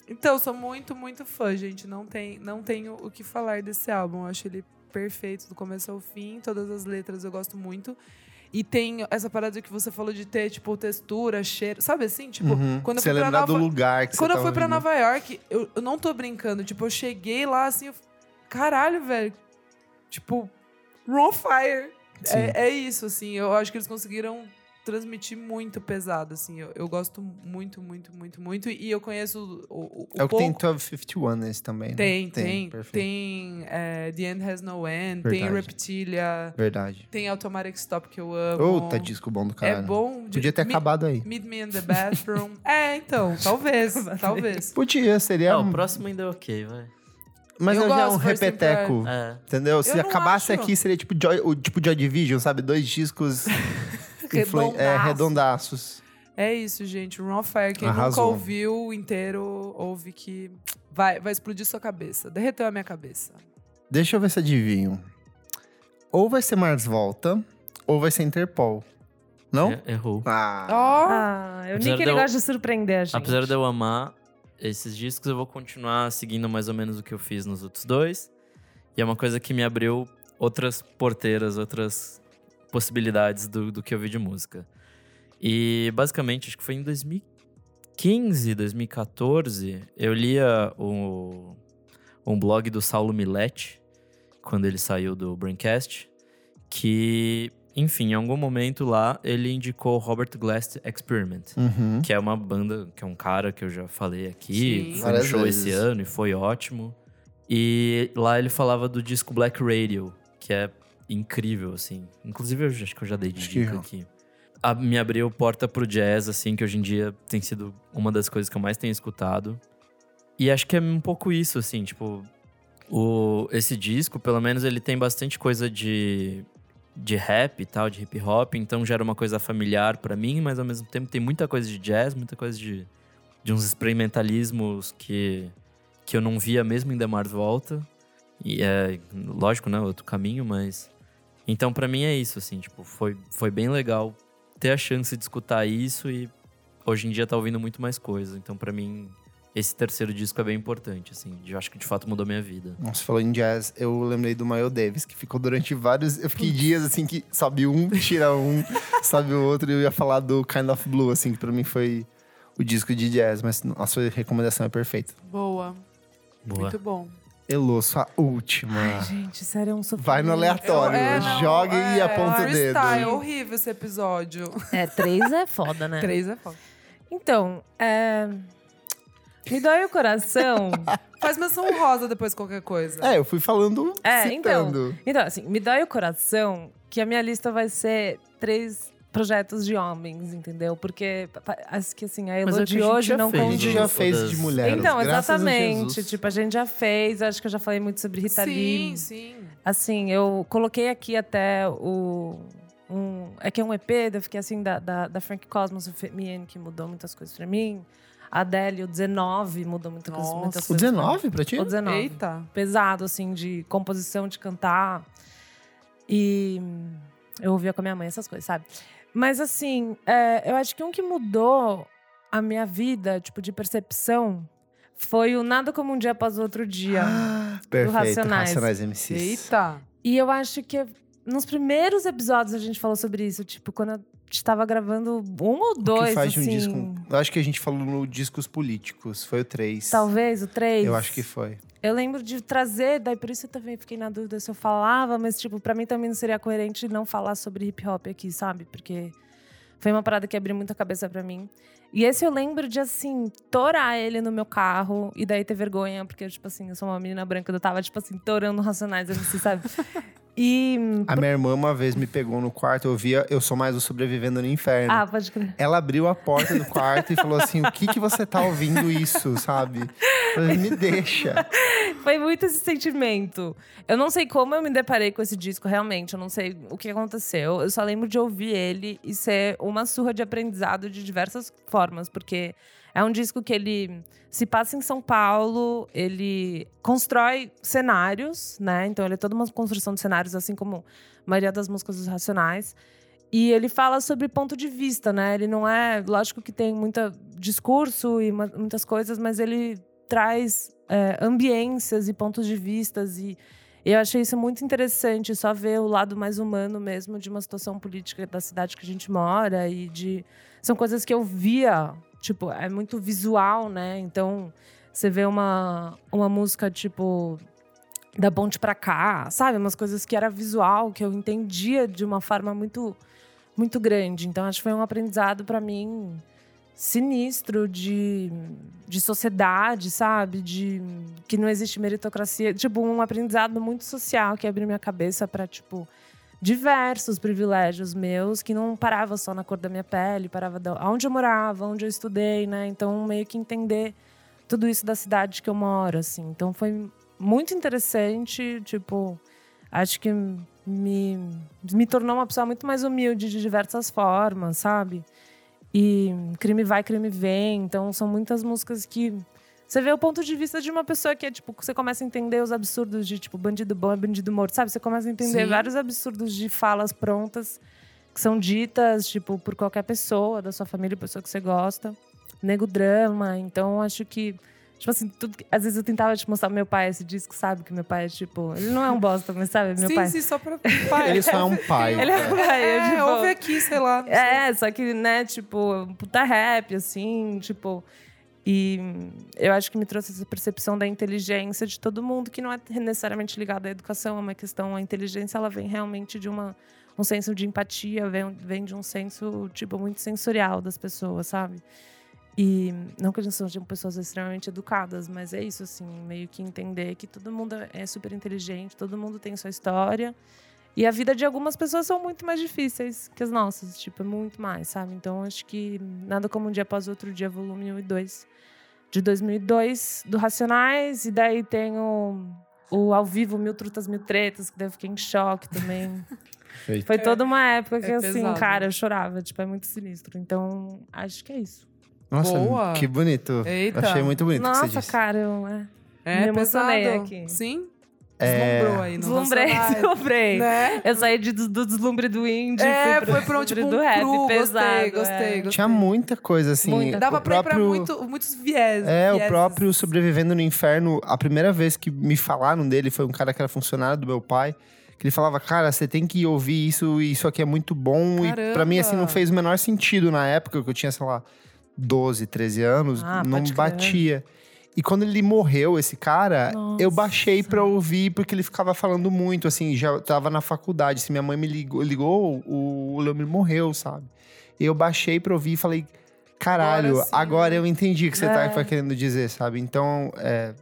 Então, sou muito, muito fã, gente. Não, tem, não tenho o que falar desse álbum. Eu acho ele perfeito do começo ao fim. Todas as letras eu gosto muito. E tem essa parada que você falou de ter, tipo, textura, cheiro. Sabe assim? Tipo, Uhum. quando eu Você fui pra lembrar Nova... do lugar que Quando eu fui pra. Nova York, eu, eu não tô brincando. Tipo, eu cheguei lá assim, eu... caralho, velho. Tipo, Ron Fire. É, é isso, assim. Eu acho que eles conseguiram transmitir muito pesado, assim. Eu, eu gosto muito, muito, muito, muito. E eu conheço o, o, É o que pouco... tem 1251 nesse também. né? Tem, tem. Tem, é, The End Has No End, tem Verdade. Reptilia, Verdade. tem Automatic Stop, que eu amo. Puta disco bom do É cara. bom. Podia ter Me- acabado aí. Meet Me in the Bathroom. é, então, talvez, talvez. Podia, seria. É, um- o próximo ainda é ok, vai. Mas Eu é já gosto um repeteco. É. Entendeu? Se acabasse acho. aqui, seria tipo Joy, o tipo Joy Division, sabe? Dois discos é, Redondaço. redondaços. É isso, gente. Run on Fire. Quem Arrasou. nunca ouviu inteiro, ouve que vai, vai explodir sua cabeça. Derreteu a minha cabeça. Deixa eu ver se adivinho. Ou vai ser Mars Volta, ou vai ser Interpol. Não? É- Errou. Ah. Ó, Ah, eu Apesar nem que ele eu- gosta de surpreender a gente. Apesar de eu amar esses discos, eu vou continuar seguindo mais ou menos o que eu fiz nos outros dois. E é uma coisa que me abriu outras porteiras, outras possibilidades do, do que eu vi de música. E basicamente, acho que foi em 2015, 2014, eu lia o, um blog do Saulo Milete, quando ele saiu do Braincast, que, enfim, em algum momento lá, ele indicou Robert Glass Experiment Uhum. que é uma banda, que é um cara que eu já falei aqui, foi show vezes. esse ano e foi ótimo. E lá ele falava do disco Black Radio, que é incrível, assim. Inclusive, eu acho que eu já dei dica aqui. A- me abriu porta pro jazz, assim, que hoje em dia tem sido uma das coisas que eu mais tenho escutado. E acho que é um pouco isso, assim, tipo... O, esse disco, pelo menos, ele tem bastante coisa de de rap e tal, de hip hop, então já era uma coisa familiar para mim, mas ao mesmo tempo tem muita coisa de jazz, muita coisa de, de uns experimentalismos que, que eu não via mesmo em Demar Volta. E é, lógico, né, outro caminho, mas então para mim é isso assim, tipo, foi foi bem legal ter a chance de escutar isso e hoje em dia tá ouvindo muito mais coisa. Então para mim esse terceiro disco é bem importante, assim. Eu acho que de fato mudou minha vida. Nossa, falou em jazz, eu lembrei do Miles Davis, que ficou durante vários. Eu fiquei dias assim que sobe um, tira um, sobe o outro, e eu ia falar do Kind of Blue, assim, que pra mim foi o disco de jazz, mas a sua recomendação é perfeita. Boa. Boa. Muito bom. Elô, sua última. Ai, gente, sério, é um sofrimento. Vai no aleatório, Eu- é, não, jogue e é, aponta o dedo. freestyle, É horrível esse episódio. É, três é foda, né? Três é foda. Então, é... Me dói o coração. Faz menção rosa depois de qualquer coisa. É, eu fui falando, É, citando. Então, assim, me dói o coração que a minha lista vai ser três projetos de homens, entendeu? Porque acho que assim, a Elo é que de a hoje não fez, A gente condiz. já Todas- fez de mulheres. Então, a exatamente. Jesus. Tipo, a gente já fez, acho que eu já falei muito sobre Rita sim, Lee. sim. Assim, eu coloquei aqui até o. Um, é que é um EP, eu fiquei assim, da, da, da Frank Cosmos, o Femian, que mudou muitas coisas pra mim. A Adele, o 19, mudou muita coisa, Nossa. muitas O coisas. mim. 19 pra ti? O 19. Eita. Pesado, assim, de composição, de cantar. E eu ouvia com a minha mãe essas coisas, sabe? Mas, assim, é, eu acho que um que mudou a minha vida, tipo, de percepção, foi o Nada Como Um Dia Após o Outro Dia. Ah, Perfeito, Racionais. Racionais MCs. Eita. E eu acho que nos primeiros episódios a gente falou sobre isso. Tipo, quando a gente tava gravando um ou O dois, que faz de um assim. disco. Eu acho que a gente falou no Discos Políticos. Foi o 3. Talvez o três. Eu acho que foi. Eu lembro de trazer, daí por isso eu também fiquei na dúvida se eu falava, mas, tipo, pra mim também não seria coerente não falar sobre hip hop aqui, sabe? Porque foi uma parada que abriu muita cabeça pra mim. E esse eu lembro de, assim, torar ele no meu carro e daí ter vergonha, porque, tipo assim, eu sou uma menina branca, eu tava, tipo assim, torando Racionais, assim, sabe? E. A minha irmã uma vez me pegou no quarto, eu via Eu Sou Mais o Sobrevivendo no Inferno. Ah, pode crer. Ela abriu a porta do quarto e falou assim: O que que você tá ouvindo isso, sabe? Eu falei, me deixa. Foi muito esse sentimento. Eu não sei como eu me deparei com esse disco, realmente. Eu não sei o que aconteceu. Eu só lembro de ouvir ele e ser uma surra de aprendizado de diversas formas, porque é um disco que ele se passa em São Paulo, ele constrói cenários, né? Então ele é toda uma construção de cenários, assim como a maioria das músicas dos Racionais. E ele fala sobre ponto de vista, né? Ele não é. Lógico que tem muito discurso e muitas coisas, mas ele traz é, ambiências e pontos de vistas. E eu achei isso muito interessante, só ver o lado mais humano mesmo de uma situação política da cidade que a gente mora. E de. São coisas que eu via, tipo, é muito visual, né? Então, você vê uma, uma música, tipo. Da ponte pra cá, sabe? Umas coisas que era visual, que eu entendia de uma forma muito muito grande. Então, acho que foi um aprendizado para mim sinistro de, de sociedade, sabe? De que não existe meritocracia. Tipo, um aprendizado muito social que abriu minha cabeça para, tipo, diversos privilégios meus que não parava só na cor da minha pele, parava da, onde eu morava, onde eu estudei, né? Então, meio que entender tudo isso da cidade que eu moro, assim. Então, foi muito interessante, tipo, acho que me, me tornou uma pessoa muito mais humilde de diversas formas, sabe? E crime vai, crime vem. Então, são muitas músicas que você vê o ponto de vista de uma pessoa que é tipo, você começa a entender os absurdos de tipo, bandido bom é bandido morto, sabe? Você começa a entender Sim. vários absurdos de falas prontas que são ditas, tipo, por qualquer pessoa da sua família, pessoa que você gosta. Nego drama. Então, acho que Tipo assim, tudo que- às vezes eu tentava te mostrar pro meu pai esse disco, sabe? Que meu pai é tipo. Ele não é um bosta, mas sabe? Meu sim, pai. sim, só pra. Pai, Ele só é um pai. Ele é um pai. É, eu, tipo, ouve aqui, sei lá. não sei. é, só que, né, tipo, um puta rap, assim, tipo. E eu acho que me trouxe essa percepção da inteligência de todo mundo, que não é necessariamente ligada à educação, é uma questão. A inteligência, ela vem realmente de uma, um senso de empatia, vem, vem de um senso, tipo, muito sensorial das pessoas, sabe? E não que gente sejam pessoas extremamente educadas, mas é isso, assim, meio que entender que todo mundo é super inteligente, todo mundo tem sua história. E a vida de algumas pessoas são muito mais difíceis que as nossas, tipo, é muito mais, sabe? Então acho que Nada Como Um Dia Após Outro Dia, volume 1 e 2, de 2002, do Racionais. E daí tem o, o Ao Vivo Mil Trutas, Mil Tretas, que daí eu fiquei em choque também. Feito. Foi toda uma época que, É assim, pesado. cara, eu chorava. Tipo, é muito sinistro. Então, acho que é isso. Nossa, Boa. que bonito. Eita. Achei muito bonito Nossa, você disse. cara, eu... É. É Me emocionei pesado. aqui. Sim? É. Deslumbrou aí no Deslumbrei, deslumbrei. Né? Eu saí de- do, do deslumbre do indie. É, fui pro foi um tipo um do rap cru, pesado. gostei, gostei, é. gostei. Tinha muita coisa, assim. Muita. Dava o pra ir pra próprio... muito, muitos viés. É, o vieses. próprio Sobrevivendo no Inferno, a primeira vez que me falaram dele foi um cara que era funcionário do meu pai. Que ele falava, cara, você tem que ouvir isso, e isso aqui é muito bom. E pra mim, assim, não Caramba. fez o menor sentido na época, que eu tinha, sei lá, 12, 13 anos, Ah, não pode crer. E quando ele morreu, esse cara, eu Nossa. baixei pra ouvir, porque ele ficava falando muito, assim, já tava na faculdade. Se minha mãe me ligou, ligou o, o Leomir morreu, sabe? E eu baixei pra ouvir e falei, caralho, Agora agora, eu entendi o que você É. tá querendo dizer, sabe? Então, é,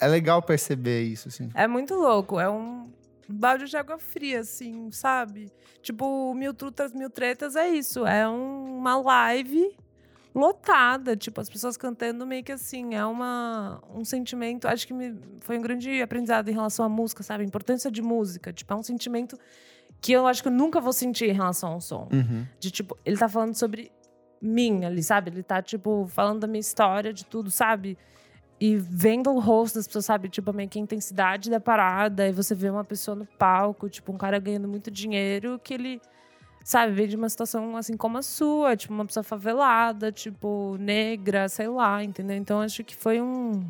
é legal perceber isso, assim. É muito louco. É um balde de água fria, assim, sabe? Tipo, Mil Trutas, Mil Tretas é isso. É um- uma live lotada. Tipo, as pessoas cantando meio que assim. É uma, um sentimento. Acho que me, foi um grande aprendizado em relação à música, sabe? A importância de música. Tipo, é um sentimento que eu acho que eu nunca vou sentir em relação ao som. Uhum. De tipo, ele tá falando sobre mim ali, sabe? Ele tá, tipo, falando da minha história, de tudo, sabe? E vendo o rosto das pessoas, sabe? Tipo, meio que a intensidade da parada. E você vê uma pessoa no palco, tipo, um cara ganhando muito dinheiro, que ele, sabe, vem de uma situação assim como a sua, tipo, uma pessoa favelada, tipo, negra, sei lá, entendeu? Então acho que foi um.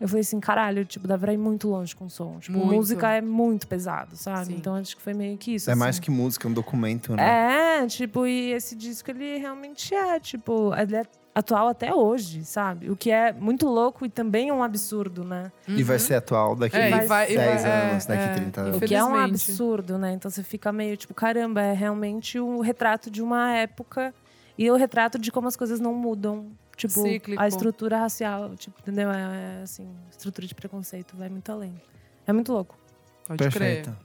Eu falei assim, caralho, tipo, dá pra ir muito longe com o som. Tipo, Muito. música é muito pesado, sabe? Sim. Então acho que foi meio que isso. É mais assim. que música, é um documento, né? É, tipo, e esse disco ele realmente é, tipo, ele é atual até hoje, sabe? O que é muito louco e também um absurdo, né? E vai ser atual daqui É, e 10 vai- e vai- anos, é, daqui é. 30 O anos. que é um absurdo, né? Então você fica meio tipo, caramba, é realmente um retrato de uma época e o retrato de como as coisas não mudam. Tipo, Cíclico. a estrutura racial, tipo, entendeu? É, é, assim, estrutura de preconceito vai muito além. É muito louco. Pode Perfeito. crer.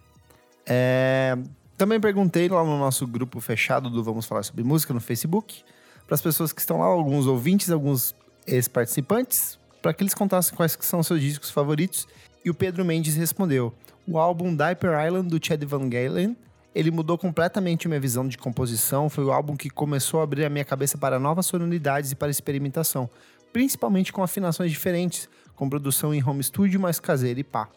É, também perguntei lá no nosso grupo fechado do Vamos Falar Sobre Música no Facebook, para as pessoas que estão lá, alguns ouvintes, alguns ex-participantes, para que eles contassem quais que são seus discos favoritos. E o Pedro Mendes respondeu: o álbum Diaper Island do Chad Van Galen. Ele mudou completamente minha visão de composição. Foi o álbum que começou a abrir a minha cabeça para novas sonoridades e para experimentação, principalmente com afinações diferentes, com produção em home studio mais caseira e pá.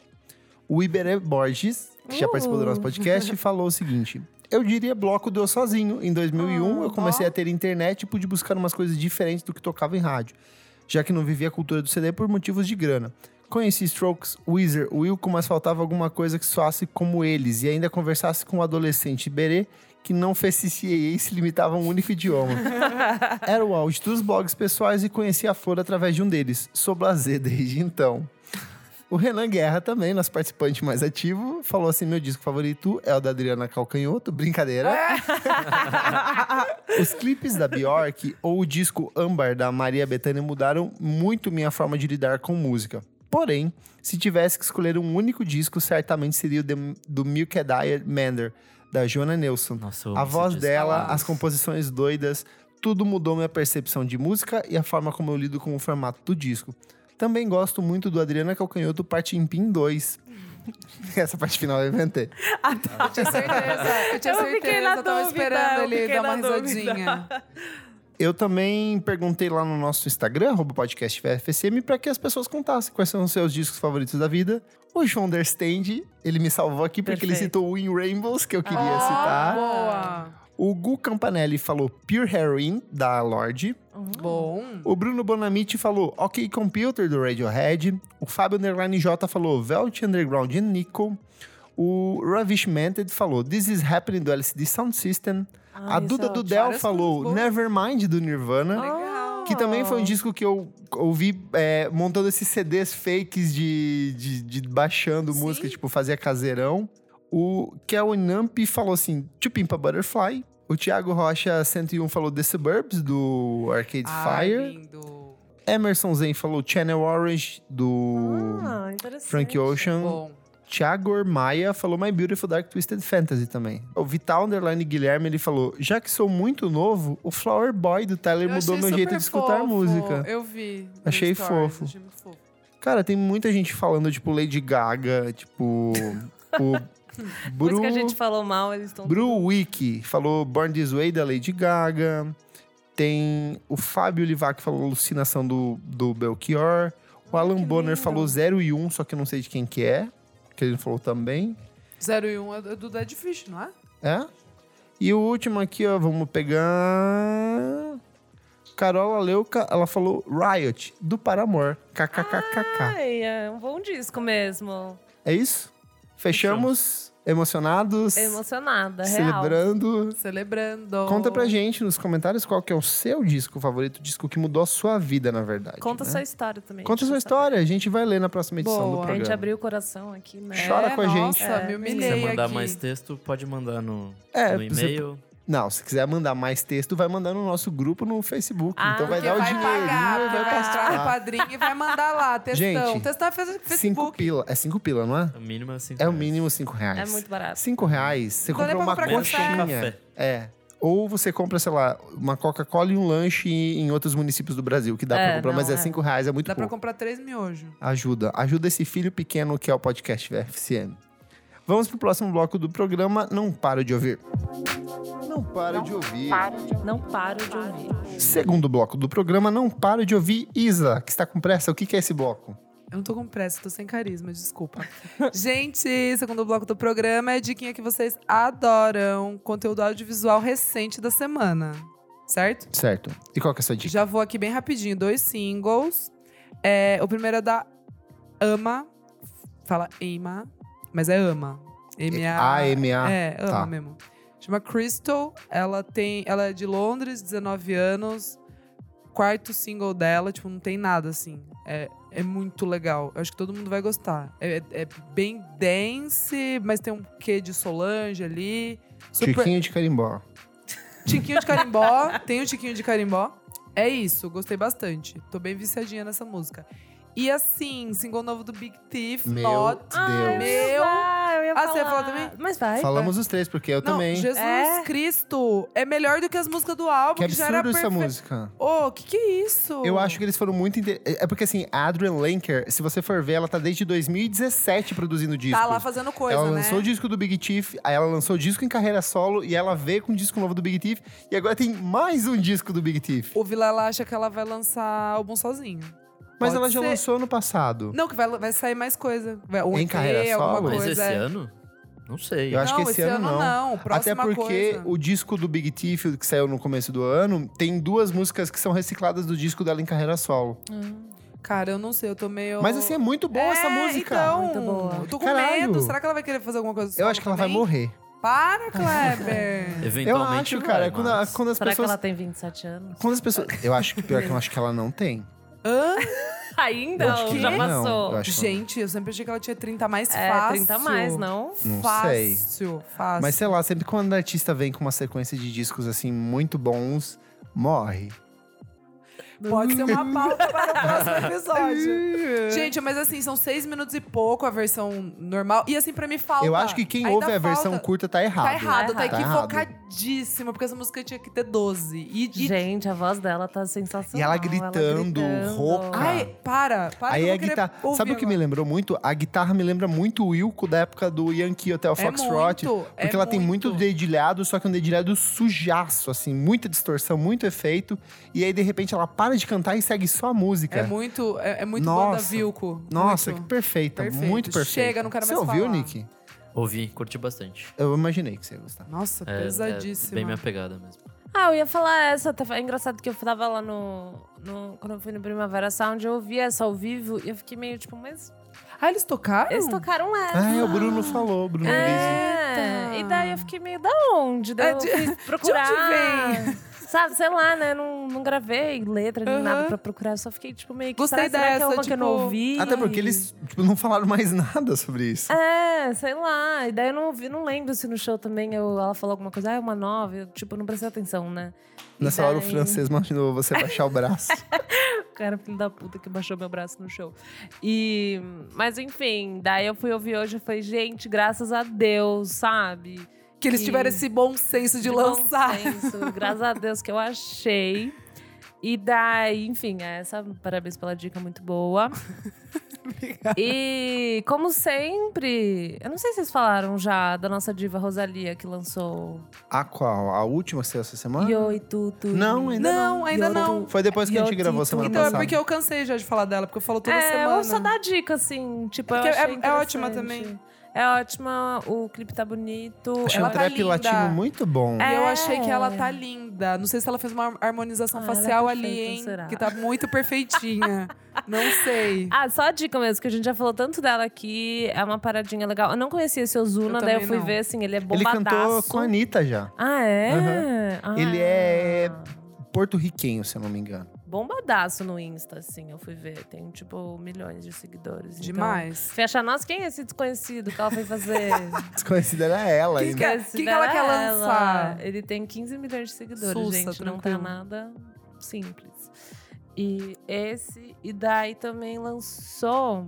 O Iberê Borges, que já participou do nosso Uh. podcast, falou o seguinte: Eu diria bloco do Eu Sozinho. Em 2001, eu comecei a ter internet e pude buscar umas coisas diferentes do que tocava em rádio, já que não vivia a cultura do CD por motivos de grana. Conheci Strokes, Weezer, Wilco, mas faltava alguma coisa que soasse como eles e ainda conversasse com um adolescente Iberê que não fez CCAA e se limitava a um único idioma. Era o auge dos blogs pessoais e conheci a Flor através de um deles. Sou blasé desde então. O Renan Guerra também, nosso participante mais ativo, falou assim: meu disco favorito é o da Adriana Calcanhoto, brincadeira. Os clipes da Bjork ou o disco Âmbar da Maria Bethânia mudaram muito minha forma de lidar com música. Porém, se tivesse que escolher um único disco, certamente seria o de- do Milk Dyer Mander, da Joana Nelson. Nossa, A voz dela, as composições doidas, tudo mudou minha percepção de música e a forma como eu lido com o formato do disco. Também gosto muito do Adriana Calcanhoto Parte em Pin 2. Essa parte final eu inventei. Eu tinha certeza, eu tinha Eu fiquei certeza, na eu tava dúvida, esperando ele dar uma risadinha. Eu também perguntei lá no nosso Instagram, arroba podcast VFSM, para que as pessoas contassem quais são os seus discos favoritos da vida. O João Understand, ele me salvou aqui porque ele Perfeito. citou o In Rainbows, que eu queria Ah, citar. Boa. O Gu Campanelli falou Pure Heroin, da Lorde. Bom. O Bruno Bonamite falou OK Computer, do Radiohead. O Fábio Underline J falou Velt Underground e Nico. O Ravish Mented falou This Is Happening, do LCD Sound System. Ah, a Duda é. Dudel Várias falou. Nevermind, do Nirvana. Legal. Que também foi um disco que eu ouvi é, montando esses CDs fakes de, de, de baixando Sim. música, tipo, fazia caseirão. O Kel Namp falou assim, To Pimp a Butterfly. O Thiago Rocha 101 falou The Suburbs, do Arcade Ai, Fire. lindo. Emerson Zen falou Channel Orange, do Ah, interessante. Frank Ocean. Bom. Thiago Maia falou My Beautiful Dark Twisted Fantasy também. O Vital Underline Guilherme, ele falou Já que sou muito novo, o Flower Boy do Tyler Eu mudou meu jeito de escutar música. Eu vi. Achei Stories, fofo. Achei muito fofo. Cara, tem muita gente falando, tipo, Lady Gaga, tipo, o Bru, que a gente falou mal, eles estão. Bru Wiki falou Born This Way da Lady Gaga. Tem o Fábio Livac que falou Alucinação do, do Belchior. O Alan que Bonner lindo. falou 0 e 1, só que eu não sei de quem que é. Que ele falou também. 0 e 1 um é do Dead Fish, não é? É? E o último aqui, ó, vamos pegar. Carola Leuca, ela falou Riot, do Paramore. KKKKK. Ai, é um bom disco mesmo. É isso? Fechamos? Emocionados? Emocionada, real. Celebrando. Celebrando. Conta pra gente nos comentários qual que é o seu disco favorito, disco que mudou a sua vida, na verdade. Conta né? sua história também. Conta sua história, a gente vai ler na próxima edição Boa. do A A programa. gente abriu o coração aqui, né? Chora É, com a gente. Nossa, É, me se Se humilhei você mandar aqui. mais texto, pode mandar no, É, no você- e-mail. Não, se quiser mandar mais texto, vai mandar no nosso grupo no Facebook. Ah, então vai dar o vai dinheirinho pagar, e vai vai passar. padrinho e vai mandar lá, textão. Gente, Textão é fe- Cinco Facebook. pila. É cinco pila, não é? O mínimo é cinco É o mínimo cinco reais. É muito barato. Cinco reais, você dá compra uma pra comprar coxinha. café. É. Ou você compra, sei lá, uma Coca-Cola e um lanche em outros municípios do Brasil, que dá pra É, comprar, mas não, é é. cinco reais, é muito Dá pra pouco. comprar três miojos. Ajuda. Ajuda esse filho pequeno que é o podcast VFCM. Vamos pro próximo bloco do programa. Não para de ouvir. Não para de ouvir. Não paro de ouvir. Segundo bloco do programa, não para de ouvir. Isa, que está com pressa, o que que é esse bloco? Eu não tô com pressa, tô sem carisma, desculpa. Gente, segundo bloco do programa é a diquinha que vocês adoram. Conteúdo audiovisual recente da semana. Certo? Certo. E qual que é a sua dica? Já vou aqui bem rapidinho. Dois singles. É, o primeiro é da Ama. Fala Ema, mas é Ama. M-A. A-M-A. É, Ama Tá. mesmo. Chama Crystal. Ela tem. Ela é de Londres, 19 anos. Quarto single dela, tipo, não tem nada assim. É, é muito legal. Eu acho que todo mundo vai gostar. É, é- é bem dance, mas tem um quê de Solange ali. Super, Chiquinho de carimbó. Tiquinho de carimbó. tem o Tiquinho de carimbó. É isso, gostei bastante. Tô bem viciadinha nessa música. E assim, single novo do Big Thief, Meu Not. Deus. Meu. Ah, eu ia Ah, você ia falar. também? Mas vai. Falamos os três, porque eu Não, também. Jesus É? Cristo. É melhor do que as músicas do álbum, Que que, já era absurdo essa perfe- música. Ô, que que é isso? Eu acho que eles foram muito. inte- É porque assim, a Adrian Lenker, se você for ver, ela tá desde 2017 produzindo discos. Tá lá fazendo coisa, ela né? lançou o disco do Big Thief, aí ela lançou o disco em carreira solo e ela veio com o disco novo do Big Thief e agora tem mais um disco do Big Thief. O Vilela acha que ela vai lançar álbum sozinho. Mas Pode ela já ser. lançou no passado. Não, que vai, vai sair mais coisa. Vai, um Em EP, carreira alguma solo? Mas coisa. esse é. ano? Não sei. Eu acho não, que esse ano não. não. Até porque coisa. o disco do Big Thief, que saiu no começo do ano, tem duas músicas que são recicladas do disco dela em carreira solo. Cara, eu não sei, eu tô meio... Mas assim, é muito boa essa É, música. Então, Muito boa. eu tô com Caralho. medo. Será que ela vai querer fazer alguma coisa Eu acho que ela vai também? morrer. Para, Kleber. Eu Eventualmente acho, cara, vai, quando, a- mas- quando as Será pessoas. que ela tem 27 anos? Quando as pessoas. Eu acho que pior que eu acho que ela não tem. Hã? Ainda? Que já não, passou. eu acho que não. Gente, eu sempre achei que ela tinha 30 mais é, fácil. 30 a mais, não? Não fácil, sei. fácil. Mas sei lá, sempre quando a artista vem com uma sequência de discos assim muito bons, morre. Pode ser uma pauta para o próximo episódio. Gente, mas assim, são seis minutos e pouco a versão normal. E assim, pra mim falta. Eu acho que quem ouve a versão falta. curta tá errado. Tá errado, tá, Tá errado. equivocadíssima, porque essa música tinha que ter 12. E, e- Gente, a voz dela tá sensacional. E ela gritando, rouca. Ai, para, para Aí a guitarra. ouvir Sabe o que me lembrou muito? A guitarra me lembra muito o Wilco da época do Yankee Hotel Foxtrot. muito, porque é ela tem muito muito. dedilhado, só que um dedilhado sujaço, assim, muita distorção, muito efeito. E aí, de repente, ela para de cantar e segue só a música. É muito, é, é muito banda Nossa. Vilco. Nossa, muito. que perfeita, Perfeito. muito perfeita. Chega, não quero Você mais ouviu, falar. Nick? Ouvi, curti bastante. Eu imaginei que você ia gostar. Nossa, É, pesadíssima. É bem minha pegada mesmo. Ah, eu ia falar essa. até É engraçado que eu tava lá no, no- Quando eu fui no Primavera Sound, eu ouvi essa ao vivo e eu fiquei meio tipo, mas. Ah, eles tocaram? Eles tocaram essa. Ah, é, o Bruno falou, Bruno. É, Eita. e daí eu fiquei meio da onde? Daí É, eu de- fui procurar. vem? Sabe, sei lá, né? Não, não gravei letra nem Aham. nada pra procurar. eu Só fiquei, tipo, meio que. Gostei será, será que é dessa, uma que eu não tipo- ouvi? Até porque eles tipo, não falaram mais nada sobre isso. É, sei lá. E daí eu não ouvi, não lembro se no show também eu, ela falou alguma coisa, ah, é uma nova. Eu, tipo, não prestei atenção, né? E Nessa hora o daí- francês imaginou você baixar o braço. O cara, filho da puta, que baixou meu braço no show. E. Mas enfim, daí eu fui ouvir hoje e falei, gente, graças a Deus, sabe? Que eles tiveram esse bom senso de, bom lançar. senso, graças a Deus que eu achei. E daí, enfim, essa, parabéns pela dica muito boa. E, como sempre, eu não sei se vocês falaram já da nossa diva Rosalia, que lançou A qual? A última que saiu essa semana? Yoi Tutu. Não, ainda não. Não, ainda não. Foi depois que a gente Yo, gravou Tito. semana Então, é passada. porque eu cansei já de falar dela, porque eu falo toda é, semana. eu só dar dica, assim. Tipo, é- achei é ótima também. É ótima, o clipe tá bonito. Achei ela um tá trap linda. latino muito bom. E eu É. achei que ela tá linda. Não sei se ela fez uma harmonização Ah, é facial ali, perfeita, hein? será? Que tá muito perfeitinha. não sei. Ah, só a dica mesmo, que a gente já falou tanto dela aqui. É uma paradinha legal. Eu não conhecia esse Ozuna, Eu daí eu fui não. ver, assim, ele é Ele bombadaço. cantou com a Anitta já. Ah, é? Ah. Ele é- Porto-riquenho, se eu não me engano. Bombadaço no Insta, assim, eu fui ver. Tem, tipo, milhões de seguidores. Então, Demais. fui achar, nossa, quem é esse desconhecido que ela foi fazer? Desconhecida era ela Quem ainda. que é? Desconhecida que ela quer ela. lançar? Ele tem 15 milhões de seguidores, Sussa, gente. Não tá tranquilo. nada simples. E esse, e daí também lançou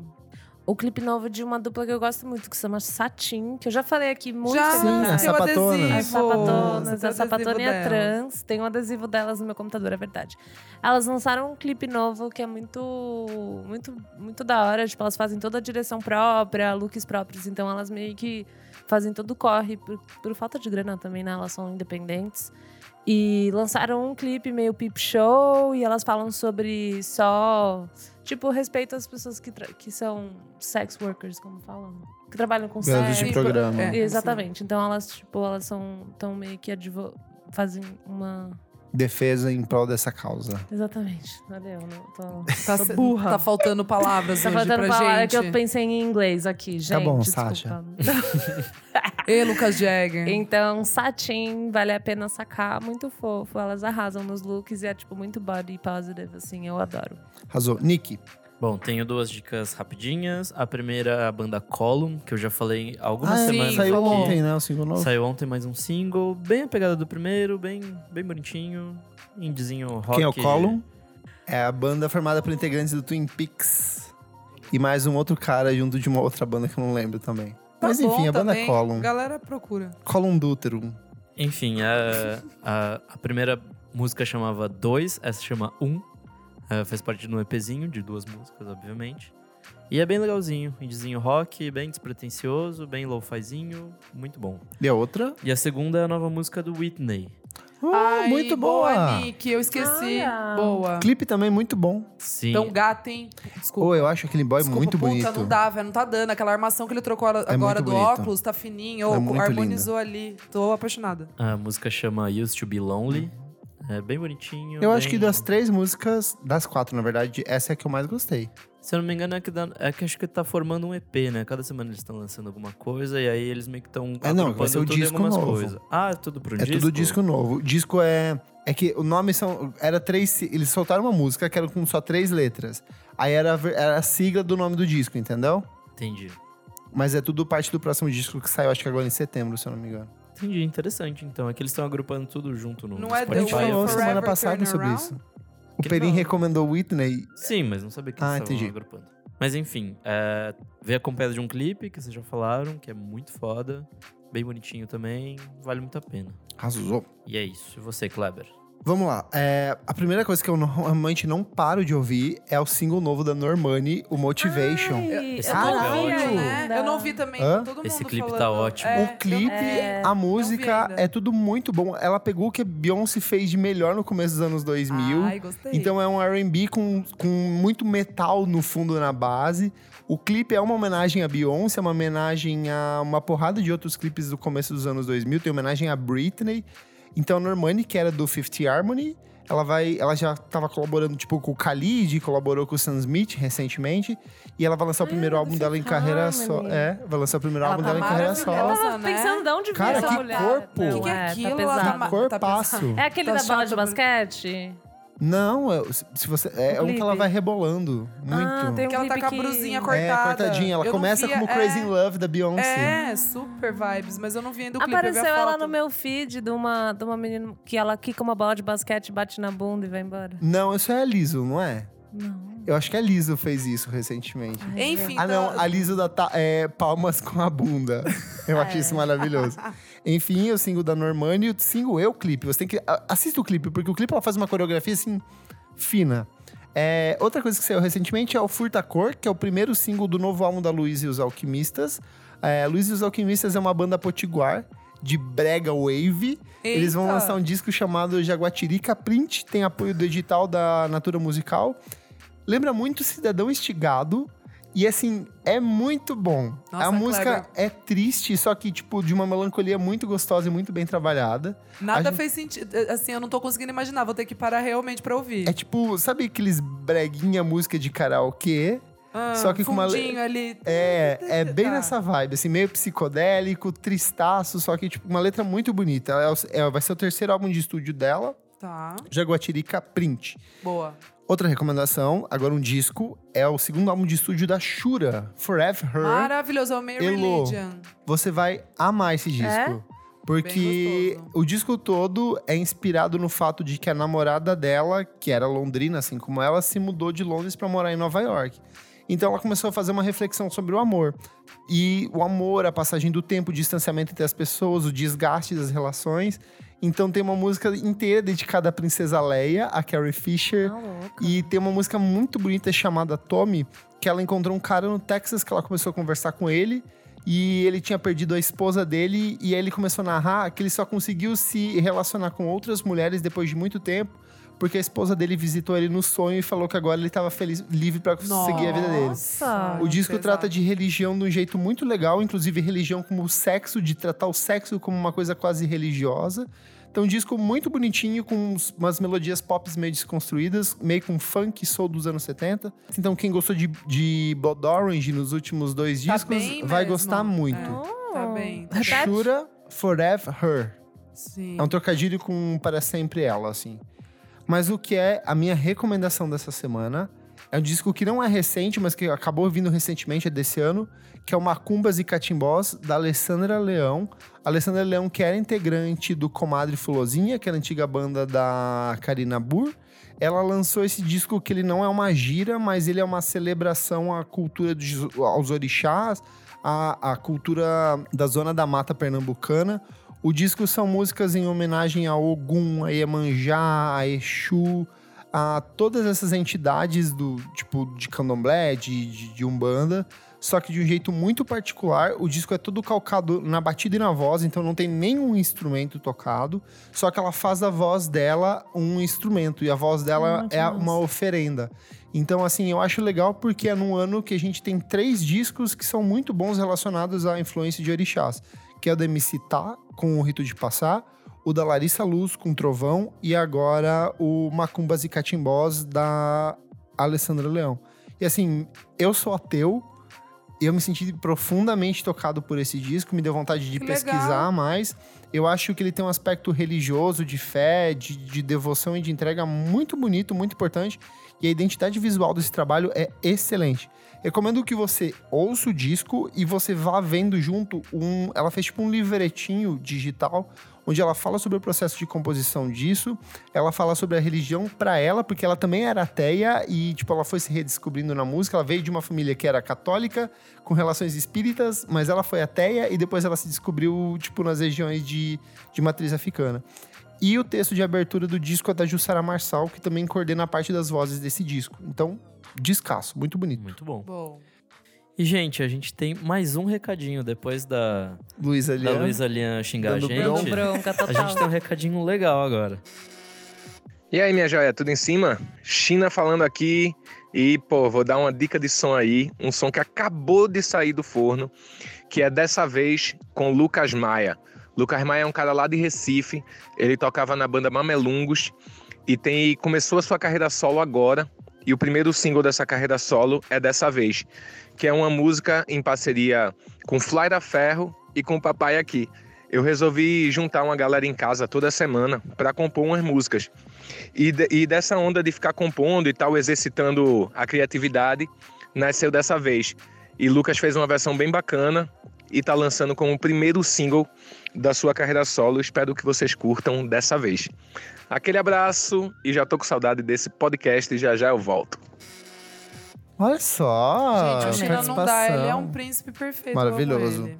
o clipe novo de uma dupla que eu gosto muito, que se chama Satin, que eu já falei aqui muito. Já Sim, a seu sapatona. adesivo. As sapatonas, a sapatona e a trans. Tem um adesivo delas no meu computador, é verdade. Elas lançaram um clipe novo que é muito, muito, muito da hora. Tipo, elas fazem toda a direção própria, looks próprios. Então, elas meio que fazem todo o corre. Por, por falta de grana também, né? Elas são independentes. E lançaram um clipe meio peep show. E elas falam sobre só... Tipo, respeito às pessoas que, que são sex workers, como falam. Que trabalham com sexo. de programa. É. Exatamente. Então elas, tipo, elas são tão meio que advo... fazem uma. Defesa em prol dessa causa. Exatamente. Valeu, não tô. Tá, Tô burra. tá faltando palavras Tá hoje faltando pra palavra gente. que eu pensei em inglês aqui, gente. bom, desculpa. Sasha. E Lucas Jagger. Então, Satin, vale a pena sacar. Muito fofo. Elas arrasam nos looks e é, tipo, muito body positive, assim. Eu adoro. Arrasou. Nick, Bom, tenho duas dicas rapidinhas. A primeira é a banda Column, que eu já falei há algumas ah, semanas. saiu aqui. ontem, né? O single novo. Saiu ontem mais um single, bem a pegada do primeiro, bem, bem bonitinho. Indizinho rock. Quem é o Column? É a banda formada por integrantes do Twin Peaks. E mais um outro cara junto de uma outra banda que eu não lembro também. Tá Mas bom enfim, a banda também. Column. Galera procura. Column Dútero. Enfim, a, a, a primeira música chamava Dois, essa chama Um. É, faz parte de um EPzinho de duas músicas, obviamente. E é bem legalzinho, indizinho rock, bem despretensioso, bem lo-fizinho, muito bom. E a outra? E a segunda é a nova música do Whitney. Uh, Ai, muito boa! Nick, eu esqueci. Olha. Boa. Clipe também muito bom. Sim. Então, gata, hein? Desculpa. Ou eu acho aquele boy Desculpa, muito puta, bonito. não dá, velho. Não tá dando. Aquela armação que ele trocou agora É do bonito. óculos, tá fininho. É harmonizou ali. Tô apaixonada. A música chama Used to Be Lonely. É bem bonitinho. Eu acho bem- que das três músicas, das quatro, na verdade, essa é a que eu mais gostei. Se eu não me engano, é que, dá- é que acho que tá formando um EP, né? Cada semana eles estão lançando alguma coisa e aí eles meio que estão. É, não, vai ser o disco novo. Ah, é tudo pro é disco? tudo disco novo. O disco é. É que o nome são. Era três. Eles soltaram uma música que era com só três letras. Aí era, era a sigla do nome do disco, entendeu? Entendi. Mas é tudo parte do próximo disco que saiu, acho que agora em setembro, se eu não me engano. Entendi, interessante. Então, é que eles estão agrupando tudo junto no Não é A The gente Way falou Forever semana passada Turn sobre Around? isso. O Que Perim não. recomendou Whitney. Sim, mas não sabia que Ah, eles estavam entendi. agrupando. Mas enfim, é, veio acompanhado de um clipe que vocês já falaram, que é muito foda. Bem bonitinho também, vale muito a pena. Arrasou. E é isso. E você, Kleber? Vamos lá. É, a primeira coisa que eu normalmente não paro de ouvir é o single novo da Normani, o Motivation. Ai, Esse eu clipe é ótimo. né? Eu não vi também. Hã? Todo mundo Esse clipe tá falando. ótimo. É, o clipe, É. a música, é tudo muito bom. Ela pegou o que a Beyoncé fez de melhor no começo dos anos 2000. Ai, gostei. Então é um R&B com, com muito metal no fundo na base. O clipe é uma homenagem a Beyoncé, é uma homenagem a uma porrada de outros clipes do começo dos anos 2000. Tem homenagem a Britney. Então a Normani, que era do Fifth Harmony, ela vai, ela já estava colaborando tipo com o Khalid, colaborou com o Sam Smith recentemente, e ela vai lançar o primeiro do álbum dela em carreira só. É, vai lançar o primeiro Ela álbum tá dela em carreira Eu só. maravilhosa. tava né? pensando de onde Cara, essa que mulher. corpo! Não, Que que é é, aquilo? Tá Ela pesado. tá ma- Corpaço. É aquele Tá da bola de basquete? Não, é- se você é, O um que ela vai rebolando muito. Ah, tem um Que ela tá com a que- brusinha É, cortada. cortadinha. Ela Eu começa via- como Crazy é, in Love da Beyoncé. É, super vibes, mas eu não vi ainda o clipe. vi Apareceu ela no meu feed de uma, de uma menina que ela quica uma bola de basquete, bate na bunda e vai embora. Não, isso é a Liso, não é? Não. Eu acho que a Liso fez isso recentemente. Ai, Enfim, Ah, não, então- a Liso da é, palmas com a bunda. Eu acho É. isso maravilhoso. Enfim, o single da Normani e o single é o clipe. Você tem que. Assista o clipe, porque o clipe ela faz uma coreografia assim, fina. É, outra coisa que saiu recentemente é o Furta Cor, que é o primeiro single do novo álbum da Luiz e os Alquimistas. É, Luiz e os Alquimistas é uma banda potiguar de brega wave. Eles vão Eita. lançar um disco chamado Jaguatirica Print, tem apoio do edital da Natura Musical. Lembra muito Cidadão Estigado. E assim, é muito bom. Nossa, a música é triste, só que, tipo, de uma melancolia muito gostosa e muito bem trabalhada. Nada gente- fez sentido. Assim, eu não tô conseguindo imaginar. Vou ter que parar realmente pra ouvir. É tipo, sabe aqueles breguinha música de karaokê? Ah, só que com uma ali. É, é bem Tá. nessa vibe, assim, meio psicodélico, tristaço, só que, tipo, uma letra muito bonita. Ela é é- vai ser o terceiro álbum de estúdio dela, Tá, Jaguatirica Print. boa. Outra recomendação, agora um disco, é o segundo álbum de estúdio da Shura, Forever Her. Maravilhoso, é o Elo. Religion. Você vai amar esse disco. É? Porque o disco todo é inspirado no fato de que a namorada dela, que era londrina, assim como ela, se mudou de Londres para morar em Nova York. Então ela começou a fazer uma reflexão sobre o amor. E o amor, a passagem do tempo, o distanciamento entre as pessoas, o desgaste das relações. Então tem uma música inteira dedicada à princesa Leia, a Carrie Fisher. Louca. E tem uma música muito bonita chamada Tommy, que ela encontrou um cara no Texas que ela começou a conversar com ele. E ele tinha perdido a esposa dele, e aí ele começou a narrar que ele só conseguiu se relacionar com outras mulheres depois de muito tempo, porque a esposa dele visitou ele no sonho e falou que agora ele estava feliz, livre para seguir a vida dele. Nossa. O disco pesado. trata de religião de um jeito muito legal, inclusive religião como sexo, de tratar o sexo como uma coisa quase religiosa. Então, um disco muito bonitinho, com umas melodias pop meio desconstruídas, meio com funk soul dos anos 70. Então, quem gostou de, de Blood Orange nos últimos dois Tá discos bem vai mesmo. gostar muito. É. Tá bem. tá Repete. Shura Forever Her. Sim. É um trocadilho com para sempre ela, assim. Mas o que é a minha recomendação dessa semana é um disco que não é recente, mas que acabou vindo recentemente, é desse ano, que é o Macumbas e Catimbós, da Alessandra Leão. A Alessandra Leão, que era integrante do Comadre Fulozinha, que era a antiga banda da Karina Burr. Ela lançou esse disco que ele não é uma gira, mas ele é uma celebração à cultura dos, aos orixás, à, à cultura da zona da mata pernambucana. O disco são músicas em homenagem a Ogum, a Iemanjá, a Exu, a todas essas entidades do tipo de candomblé, de, de, de umbanda, só que de um jeito muito particular. O disco é todo calcado na batida e na voz, então não tem nenhum instrumento tocado, só que ela faz da voz dela um instrumento e a voz dela Ah, é massa. uma oferenda. Então, assim, eu acho legal porque é num ano que a gente tem três discos que são muito bons relacionados à influência de orixás. Que é o da MC Tá, com o Rito de Passar, o da Larissa Luz, com Trovão, e agora o Macumbas e Catimbós, da Alessandra Leão. E assim, eu sou ateu, eu me senti profundamente tocado por esse disco, me deu vontade de Que pesquisar legal. mais. Eu acho que ele tem um aspecto religioso, de fé, de, de devoção e de entrega muito bonito, muito importante. E a identidade visual desse trabalho é excelente. Recomendo que você ouça o disco e você vá vendo junto um. Ela fez tipo um livretinho digital, onde ela fala sobre o processo de composição disso. Ela fala sobre a religião para ela, porque ela também era ateia e, tipo, ela foi se redescobrindo na música. Ela veio de uma família que era católica, com relações espíritas, mas ela foi ateia e depois ela se descobriu, tipo, nas regiões de, de matriz africana. E o texto de abertura do disco é da Jussara Marçal, que também coordena a parte das vozes desse disco. Então, descasso, muito bonito. Muito bom. Bom. E, gente, a gente tem mais um recadinho depois da, Luísa da Lian. Lian xingar a gente. Bronca A gente tem um recadinho legal agora. E aí, minha joia, tudo em cima? China falando aqui. E, pô, vou dar uma dica de som aí. Um som que acabou de sair do forno, que é dessa vez com Lucas Maia. Lucas Maia é um cara lá de Recife. Ele tocava na banda Mamelungos e tem começou a sua carreira solo agora. E o primeiro single dessa carreira solo é dessa vez, que é uma música em parceria com Flyra Ferro e com Papai aqui. Eu resolvi juntar uma galera em casa toda semana para compor umas músicas. E, de- e dessa onda de ficar compondo e tal, exercitando a criatividade, nasceu dessa vez. E Lucas fez uma versão bem bacana e tá lançando como o primeiro single da sua carreira solo. Espero que vocês curtam dessa vez. Aquele abraço e já tô com saudade desse podcast e já já eu volto. Olha só! Gente, o China não dá, ele é um príncipe perfeito. Maravilhoso.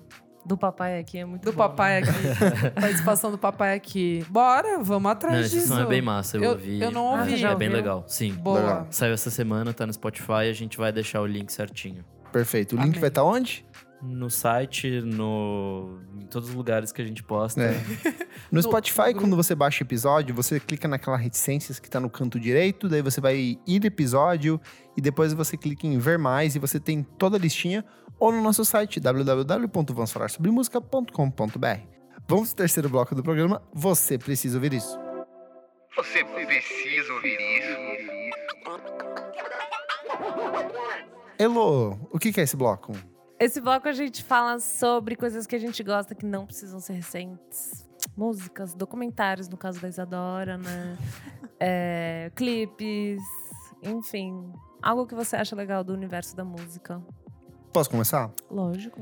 Do papai aqui é muito Do bom. papai aqui. Participação do papai aqui. Bora, vamos Não, atrás esse disso. som é bem massa, eu, Eu- ouvi. eu não Ah, ouvi. já É bem legal, sim. Boa. Legal. Saiu essa semana, tá no Spotify, a gente vai deixar o link certinho. Perfeito. O link Amém. vai estar onde? No site, no... em todos os lugares que a gente posta. É. No Spotify, grupo. quando você baixa o episódio, você clica naquela reticências que tá no canto direito, daí você vai ir no episódio e depois você clica em ver mais e você tem toda a listinha ou no nosso site www.vamosfalarsobremusica.com.br. Vamos pro terceiro bloco do programa. Você precisa ouvir isso. Você precisa ouvir isso. Elo, o que é esse bloco? Esse bloco a gente fala sobre coisas que a gente gosta que não precisam ser recentes. Músicas, documentários, no caso da Isadora, né? É, clipes, enfim. Algo que você acha legal do universo da música. Posso começar? Lógico.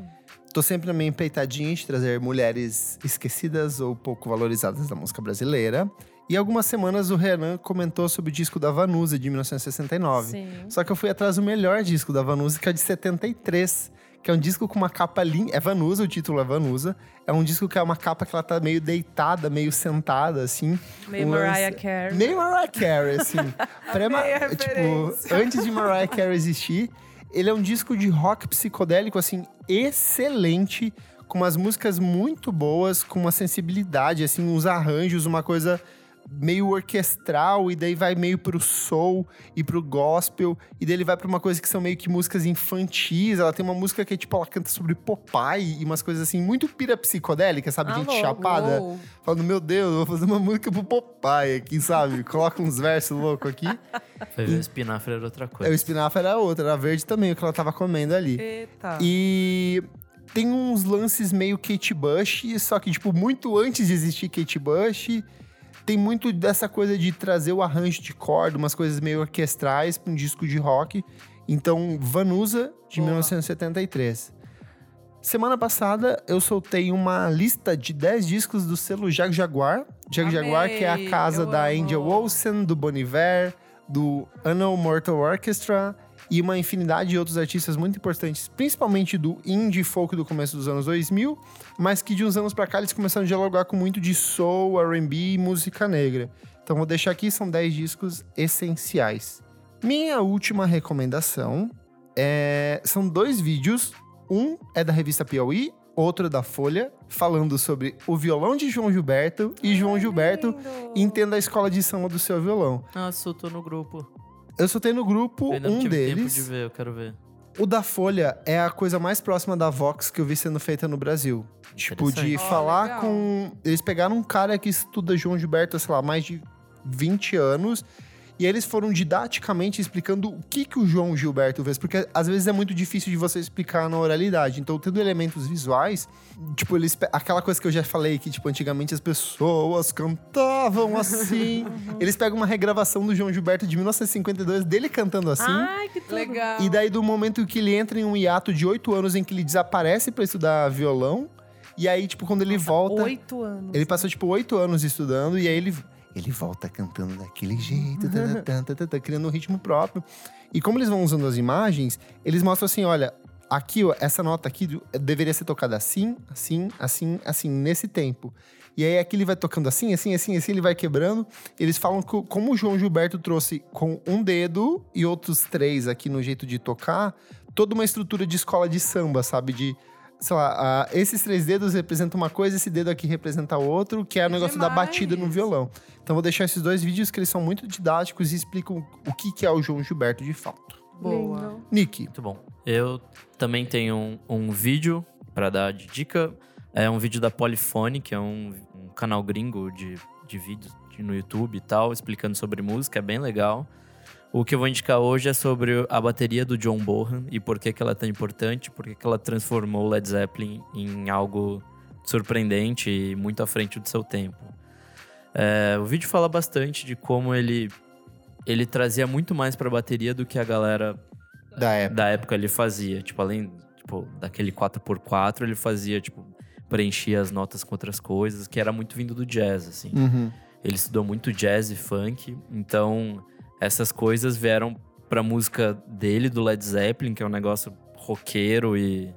Tô sempre na minha empreitadinha de trazer mulheres esquecidas ou pouco valorizadas da música brasileira. E algumas semanas o Renan comentou sobre o disco da Vanusa, de 1969. Sim. Só que eu fui atrás do melhor disco da Vanusa, que é de 73. Que é um disco com uma capa linda. É Vanusa, o título é Vanusa. É um disco que é uma capa que ela tá meio deitada, meio sentada, assim. Meio Um lance- Mariah Carey. Meio Mariah Carey, assim. A tipo, antes de Mariah Carey existir, ele é um disco de rock psicodélico, assim, excelente, com umas músicas muito boas, com uma sensibilidade, assim, uns arranjos, uma coisa meio orquestral, e daí vai meio pro soul e pro gospel, e daí ele vai pra uma coisa que são meio que músicas infantis. Ela tem uma música que, tipo, ela canta sobre Popeye e umas coisas assim, muito pira psicodélica, sabe? Gente Alô, chapada. Uou. Falando, meu Deus, eu vou fazer uma música pro Popeye aqui, sabe? Coloca uns versos loucos aqui. Foi ver o espinafre era outra É, coisa. o espinafre era outra, era verde também, o que ela tava comendo ali. Eita. E tem uns lances meio Kate Bush, só que, tipo, muito antes de existir Kate Bush, tem muito dessa coisa de trazer o arranjo de corda, umas coisas meio orquestrais pra um disco de rock. Então, Vanusa, de Boa. 1973. Semana passada, eu soltei uma lista de 10 discos do selo Jag Jaguar. Jag Amei, Jaguar, que é a casa da amo. Angel Olsen, do Bon Iver, do Unknown Mortal Orchestra e uma infinidade de outros artistas muito importantes, principalmente do indie folk do começo dos anos 2000, mas que de uns anos pra cá eles começaram a dialogar com muito de soul, R&B e música negra. Então vou deixar aqui, são 10 discos essenciais. Minha última recomendação é... são dois vídeos, um é da revista Piauí, outro é da Folha, falando sobre o violão de João Gilberto e João Gilberto entenda a escola de samba do seu violão. Nossa, eu tô no grupo. Eu soltei no grupo Eu ainda não um tive tempo deles. de ver, eu quero ver. O da Folha é a coisa mais próxima da Vox que eu vi sendo feita no Brasil. Tipo, de. Ó, falar legal. com. Eles pegaram um cara que estuda João Gilberto, sei lá, há mais de 20 anos. E eles foram didaticamente explicando o que, que o João Gilberto fez. Porque às vezes é muito difícil de você explicar na oralidade. Então, tendo elementos visuais, tipo, eles. Aquela coisa que eu já falei, que, tipo, antigamente as pessoas cantavam assim. eles pegam uma regravação do João Gilberto de 1952, dele cantando assim. Ai, que tudo. Legal. E daí, do momento que ele entra em um hiato de oito anos em que ele desaparece pra estudar violão. E aí, tipo, quando ele volta. Oito anos. Ele passou, tipo, oito anos estudando. E aí ele, ele volta cantando daquele jeito, tan, criando um ritmo próprio. E como eles vão usando as imagens, eles mostram assim: olha, aqui, ó, essa nota aqui deveria ser tocada assim, assim, assim, assim, nesse tempo. E aí aqui ele vai tocando assim, assim, assim, assim, ele vai quebrando. Eles falam que como o João Gilberto trouxe com um dedo e outros três aqui no jeito de tocar, toda uma estrutura de escola de samba, sabe? De, sei lá, esses três dedos representam uma coisa, esse dedo aqui representa outro, que é o Que negócio da demais! batida no violão. Então vou deixar esses dois vídeos que eles são muito didáticos e explicam o que, que é o João Gilberto de fato. Boa. Lindo. Nick, Muito bom. Eu também tenho um, um vídeo pra dar de dica. É um vídeo da Polyphony, que é um, um canal gringo de, de vídeos de- no YouTube e tal, explicando sobre música, é bem legal. O que eu vou indicar hoje é sobre a bateria do John Bonham e por que, que ela é tão importante, por que, que ela transformou o Led Zeppelin em algo surpreendente e muito à frente do seu tempo. É, o vídeo fala bastante de como ele, ele trazia muito mais pra bateria do que a galera da época. da época ele fazia. Tipo, além tipo, daquele 4x4, ele fazia, tipo, preenchia as notas com outras coisas, que era muito vindo do jazz, assim. Uhum. Ele estudou muito jazz e funk, então essas coisas vieram pra música dele, do Led Zeppelin, que é um negócio roqueiro e,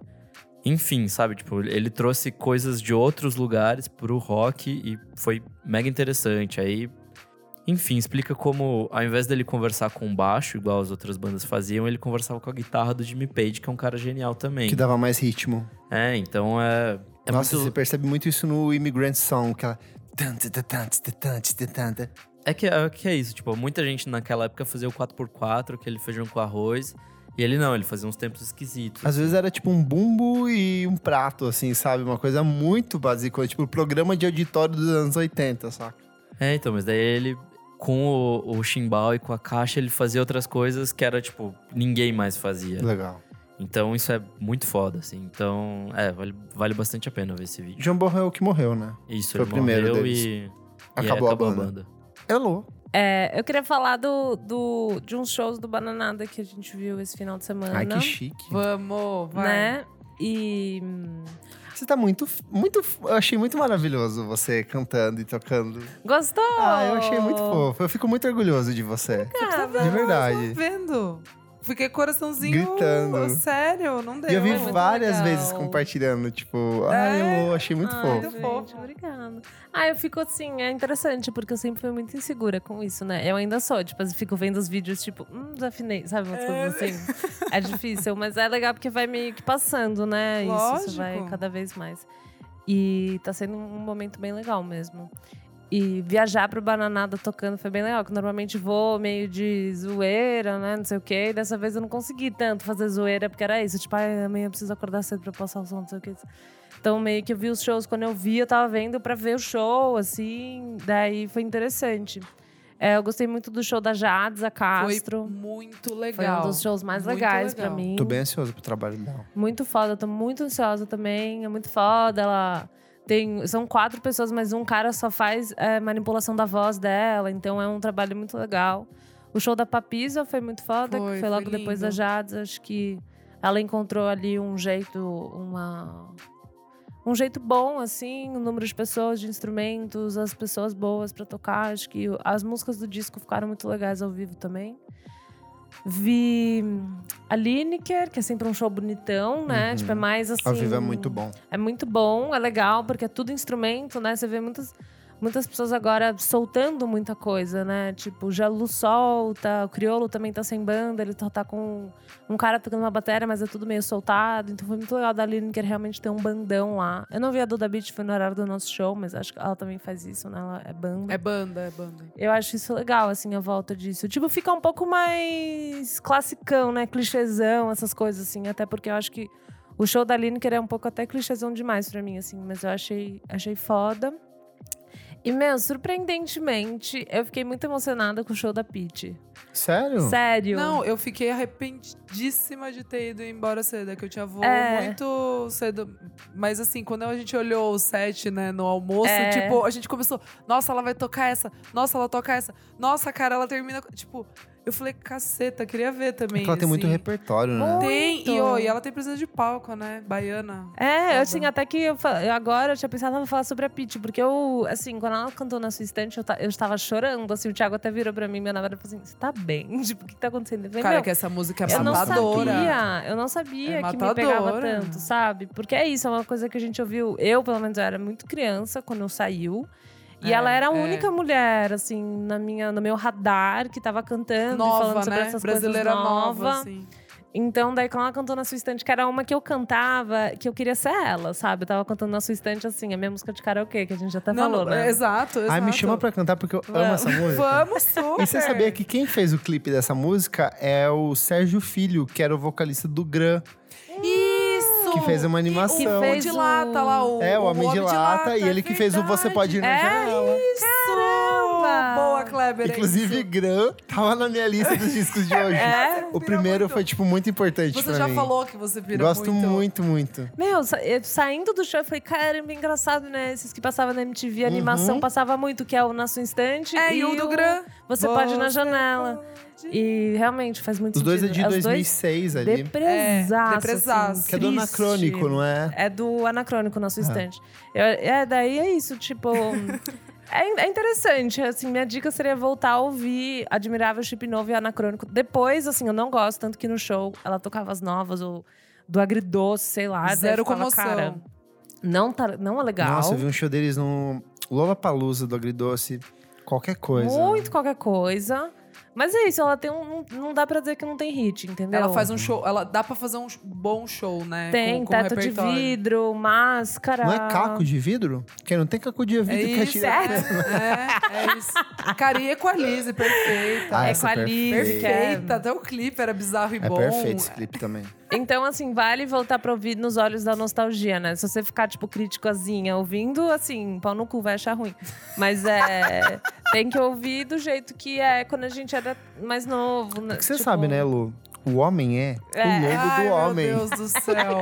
Enfim, sabe? Tipo, ele trouxe coisas de outros lugares pro rock e foi mega interessante. Aí, enfim, explica como, ao invés dele conversar com baixo, igual as outras bandas faziam, ele conversava com a guitarra do Jimmy Page, que é um cara genial também. Que dava mais ritmo. É, então é. é Nossa, muito- você percebe muito isso no Immigrant Song, que ela... É que, é que é isso, tipo, muita gente naquela época fazia o 4x4, aquele feijão com arroz. E ele não, ele fazia uns tempos esquisitos. Às vezes era tipo um bumbo e um prato, assim, sabe? Uma coisa muito básica, tipo programa de auditório dos anos 80, saca? É, então, mas daí ele, com o, o chimbal e com a caixa, ele fazia outras coisas que era, tipo, ninguém mais fazia. Legal. Então isso é muito foda, assim. Então, é, vale, vale bastante a pena ver esse vídeo. João Borrell que morreu, né? Isso, Foi ele o primeiro morreu deles. e, e Acabou aí a banda. Elô. É, eu queria falar do, do, de uns shows do Bananada que a gente viu esse final de semana. Ai, que chique. Vamos, vai. Né? E. Você tá muito, muito... Eu achei muito maravilhoso você cantando e tocando. Gostou? Ah, eu achei muito fofo. Eu fico muito orgulhoso de você. Obrigada. De Tô verdade. vendo. Fiquei coraçãozinho. Gritando. Sério, não deu. E eu vi muito várias legal. vezes compartilhando, tipo, ai, É? Elô, achei muito Ai, fofo. Muito fofo. Obrigada. Ah, eu fico assim, é interessante, porque eu sempre fui muito insegura com isso, né? Eu ainda sou, tipo, eu fico vendo os vídeos, tipo, hum, desafinei, sabe? Umas coisas assim. É difícil, mas é legal porque vai meio que passando, né? Isso, Lógico. isso vai cada vez mais. E tá sendo um momento bem legal mesmo. E viajar pro Bananada tocando foi bem legal, que normalmente vou meio de zoeira, né? Não sei o quê. E dessa vez eu não consegui tanto fazer zoeira, porque era isso. Tipo, ai, amanhã eu preciso acordar cedo pra passar o som, não sei o quê. Então, meio que eu vi os shows. Quando eu vi, eu tava vendo pra ver o show, assim. Daí foi interessante. É, eu gostei muito do show da Jades, a Foi Castro. muito Foi legal. um dos shows mais Muito legais pra legal. mim. Tô bem ansioso pro trabalho dela. Muito foda, tô muito ansiosa também. É muito foda. Ela tem. São quatro pessoas, mas um cara só faz é, manipulação da voz dela. Então é um trabalho muito legal. O show da Papisa foi muito foda, Foi, que foi foi logo depois da. Jades. Acho que ela encontrou ali um jeito, uma. Um jeito bom, assim, o número de pessoas, de instrumentos, as pessoas boas pra tocar. Acho que as músicas do disco ficaram muito legais ao vivo também. Vi a Lineker, que é sempre um show bonitão, né? Uhum. Tipo, é mais assim. Ao vivo é muito bom. É muito bom, é legal, porque é tudo instrumento, né? Você vê muitas, muitas pessoas agora soltando muita coisa, né? Tipo, o Jalu solta, o Criolo também tá sem banda, ele tá, tá com um cara tocando uma bateria, mas é tudo meio soltado. Então foi muito legal da Lineker realmente ter um bandão lá. Eu não vi a Duda Beat, foi no horário do nosso show, mas acho que ela também faz isso, né? Ela é banda. É banda, é banda. Eu acho isso legal, assim, a volta disso. Tipo, fica um pouco mais classicão, né? Clichêzão, essas coisas, assim. Até porque eu acho que o show da Lineker é um pouco até clichêzão demais pra mim, assim. Mas eu achei, achei foda. E, meu, surpreendentemente, eu fiquei muito emocionada com o show da Pitty. Sério? Sério. Não, eu fiquei arrependidíssima de ter ido embora cedo. É que eu tinha voo É. muito cedo. Mas assim, quando a gente olhou o set, né, no almoço, É. tipo, a gente começou. Nossa, ela vai tocar essa. Nossa, ela toca essa. Nossa, cara, ela termina. Tipo, eu falei, caceta, queria ver também. Porque ela tem muito repertório, né? Tem, e, ô, e ela tem presença de palco, né? Baiana. É, Foda. assim, até que eu, eu agora eu tinha pensado em falar sobre a Pitty, porque eu, assim, quando ela cantou na sua estante, eu, ta- eu estava chorando, assim, o Thiago até virou pra mim, meu namorado, e falou assim, você tá bem? Tipo, o que tá acontecendo? Eu falei, Cara, "Meu, que essa música é Eu não matadora. sabia, eu não sabia É que me pegava matadora. tanto, sabe? Porque é isso, é uma coisa que a gente ouviu. Eu, pelo menos, eu era muito criança quando saiu. E É, ela era a é. única mulher, assim, na minha, no meu radar que tava cantando e Nova, falando sobre né? essas Brasileira coisas nova, nova. assim. Então, daí, quando ela cantou na sua estante, que era uma que eu cantava, que eu queria ser ela, sabe? Eu tava cantando na sua estante, assim, a minha música de karaokê, que a gente já até Não, falou, não, né? Exato, exato. Ai, me chama pra cantar porque eu amo essa música. Vamos, super. E você sabia que quem fez o clipe dessa música é o Sérgio Filho, que era o vocalista do Gran, Isso! Que fez uma animação. O fez de lata lá, o É, o Homem de Lata, e ele que fez o Você Pode Ir na É Janela. Isso! Boa, Kleber. é Inclusive, isso. Gran tava na minha lista dos discos de hoje. É? O primeiro foi, tipo, muito importante Você pra já mim. falou que você vira Gosto muito. muito, muito. Meu, sa- eu saindo do show, eu falei, caramba, engraçado, né? Esses que passavam na MTV, a animação Uhum. passava muito, que é o Na Sua Instante. É, e o do Gran. Você pode ir na janela. pode. E realmente faz muito Os dois é sentido. de Os dois 2006 ali. Depresaço. É, depresaço. assim, Que é do. Anacrônico, não é? É do Anacrônico, na sua estante. Eu- é, daí é isso, tipo. é, é interessante, assim, minha dica seria voltar a ouvir Admirável Chip Novo e Anacrônico. Depois, assim, eu não gosto, tanto que no show ela tocava as novas, ou do agridoce, sei lá. Zero ficava, comoção. Cara, não, tá, não é legal. Nossa, eu vi um show deles no Lollapalooza do Agridoce. Qualquer coisa. Muito qualquer coisa. Mas é isso, ela tem um. Não dá pra dizer que não tem hit, entendeu? Ela faz um show, ela dá pra fazer um bom show, né? Tem com, com teto de vidro, máscara. Não é caco de vidro? Quem não tem caco de É vidro que isso, atira. é, é isso. Cara, e Equalize, perfeita. Ah, É é Equalize, perfeita. é- Perfeita, até o clipe era bizarro e É bom. perfeito esse clipe também. Então, assim, vale voltar pra ouvir nos olhos da nostalgia, né? Se você ficar, tipo, criticazinha ouvindo, assim, pau no cu vai achar ruim. Mas é. Tem que ouvir do jeito que é quando a gente era mais novo. né? Porque você Tipo, sabe, né, Lu? O homem é, É. o lobo Ai, do homem. meu Deus do céu.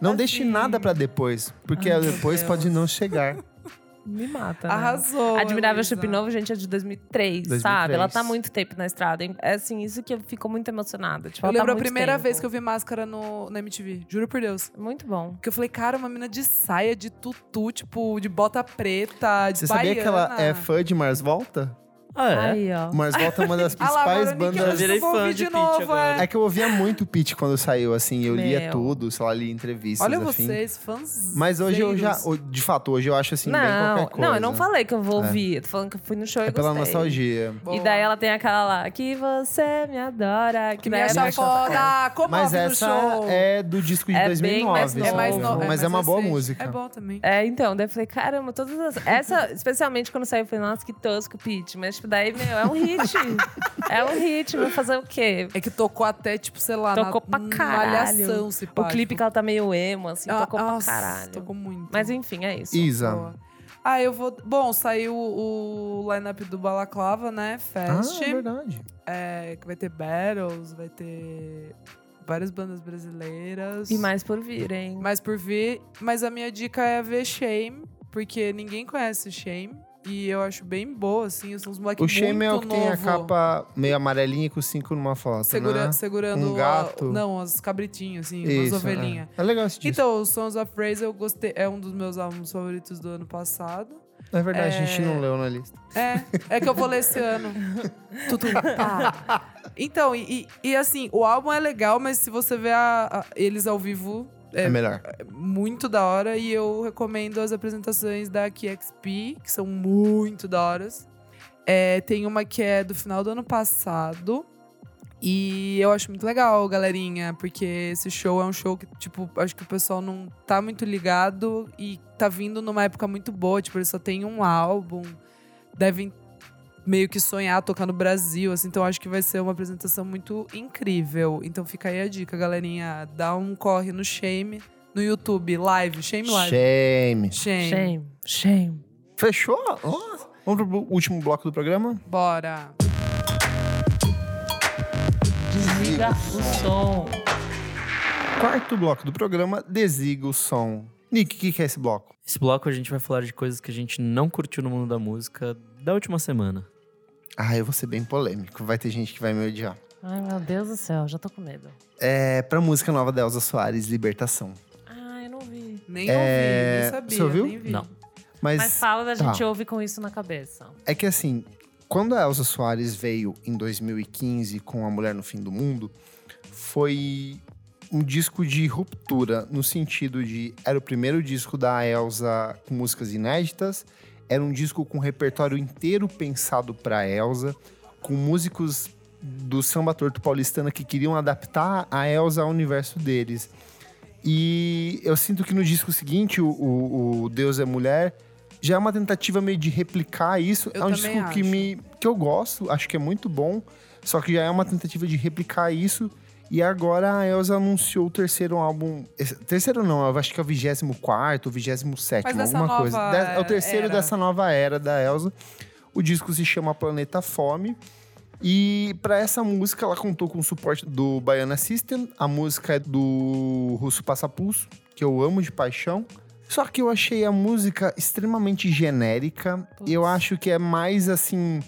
Não deixe Assim. nada pra depois, porque Ai, depois Deus. pode não chegar. Me mata. né? Arrasou. Admirável. Chip Novo, gente, é de 2003, 2003. sabe? Ela tá há muito tempo na estrada. É assim, isso que eu fico muito emocionada. Tipo, Eu tá lembro há a primeira tempo. vez que eu vi máscara no, na MTV. Juro por Deus. Muito bom. Porque eu falei, cara, uma mina de saia, de tutu, tipo, de bota preta, de Você sabia que ela baiana. é fã de Mars Volta? Ah, é? Aí, ó. Mars Volta é uma das lá, principais Veronique, eu Já bandas. virei fã de de novo, agora. é. É que eu ouvia muito Pitty quando saiu, assim, eu lia Meu. tudo, sei lá, lia entrevistas, Olha assim. vocês, fãs. Mas hoje eu já, de fato, hoje eu acho assim, bem não, qualquer coisa. não, eu não falei que eu vou É. ouvir. Eu tô falando que eu fui no show É e pela gostei. nostalgia. E daí ela tem aquela lá, que você me adora. Que me acha foda, como Mas no essa show. é do disco de É bem 2009. mais só. novo. É mais. Mas é, mais uma boa música. É bom também. É, então, daí eu falei, caramba, todas as... Essa, especialmente quando saiu, eu falei, nossa, que tosco, Pete. Mas, tipo, daí, meu, é um hit. é um hit, vou fazer o quê? É que tocou até, tipo, sei lá, Tocou na pra caralho. malhação, se O pá, clipe tipo. que ela tá meio emo, assim, Ah, tocou nossa, pra caralho. Tocou muito. Mas enfim, é isso. Isa. Boa. Ah, eu vou... Bom, saiu o line-up do Balaclava, né? Ah, Fest. é verdade. É, que vai ter battles, vai ter várias bandas brasileiras. E mais por vir, hein? Mais por vir. Mas a minha dica é ver Shame, porque ninguém conhece Shame. E eu acho bem boa, assim. São uns moleques O muito Shame é o que tem a novo. capa meio amarelinha com cinco numa foto, Segura- né? Segurando. Um gato. a- não, as cabritinhas, assim, Isso, as ovelhinhas. É. é legal esse disco. Então, o Sons of Praise eu gostei. É um dos meus álbuns favoritos do ano passado. é verdade, a é- gente não leu na lista. É, é que eu vou ler esse ano. Tutu. Ah. Então, e, e- e assim, o álbum é legal, mas se você ver a- a- eles ao vivo, É, é, melhor. muito da hora. E eu recomendo as apresentações da KXP, que são muito da horas. É, tem uma que é do final do ano passado. E eu acho muito legal, galerinha, porque esse show é um show que, tipo, acho que o pessoal não tá muito ligado e tá vindo numa época muito boa. Tipo, eles só tem um álbum, devem meio que sonhar tocar no Brasil, assim, então acho que vai ser uma apresentação muito incrível. Então fica aí a dica, galerinha, dá um corre no Shame, no YouTube, live, Shame Live. Shame. Shame. Shame, shame. Fechou? Ó, Vamos pro último bloco do programa? Bora. Desliga o som. Quarto bloco do programa, Desliga o Som. Nick, o que, que é esse bloco? Esse bloco a gente vai falar de coisas que a gente não curtiu no mundo da música da última semana. Ah, eu vou ser bem polêmico. Vai ter gente que vai me odiar. Ai, meu Deus do céu, já tô com medo. É pra música nova da Elza Soares, Libertação. Ai, eu não vi. Nem É, ouvi, nem sabia. você ouviu? Nem vi. Não. Mas, Mas fala da tá. gente ouvir com isso na cabeça. é que assim, quando a Elza Soares veio em 2015 com A Mulher no Fim do Mundo, foi um disco de ruptura, no sentido de era o primeiro disco da Elza com músicas inéditas, era um disco com repertório inteiro pensado para Elza, com músicos do samba torto paulistana que queriam adaptar a Elza ao universo deles. E eu sinto que no disco seguinte, o, o- o Deus é Mulher, já é uma tentativa meio de replicar isso. Eu é um disco que, me, que eu gosto, acho que é muito bom, só que já é uma tentativa de replicar isso. E agora a Elza anunciou o terceiro álbum. Terceiro não, eu acho que é o 24, 27, Mas dessa alguma coisa. De- é o terceiro era. dessa nova era da Elza. O disco se chama Planeta Fome. E para essa música ela contou com o suporte do Baiana System. A música é do Russo Passapulso, que eu amo de paixão. Só que eu achei a música extremamente genérica. E eu acho que é mais assim.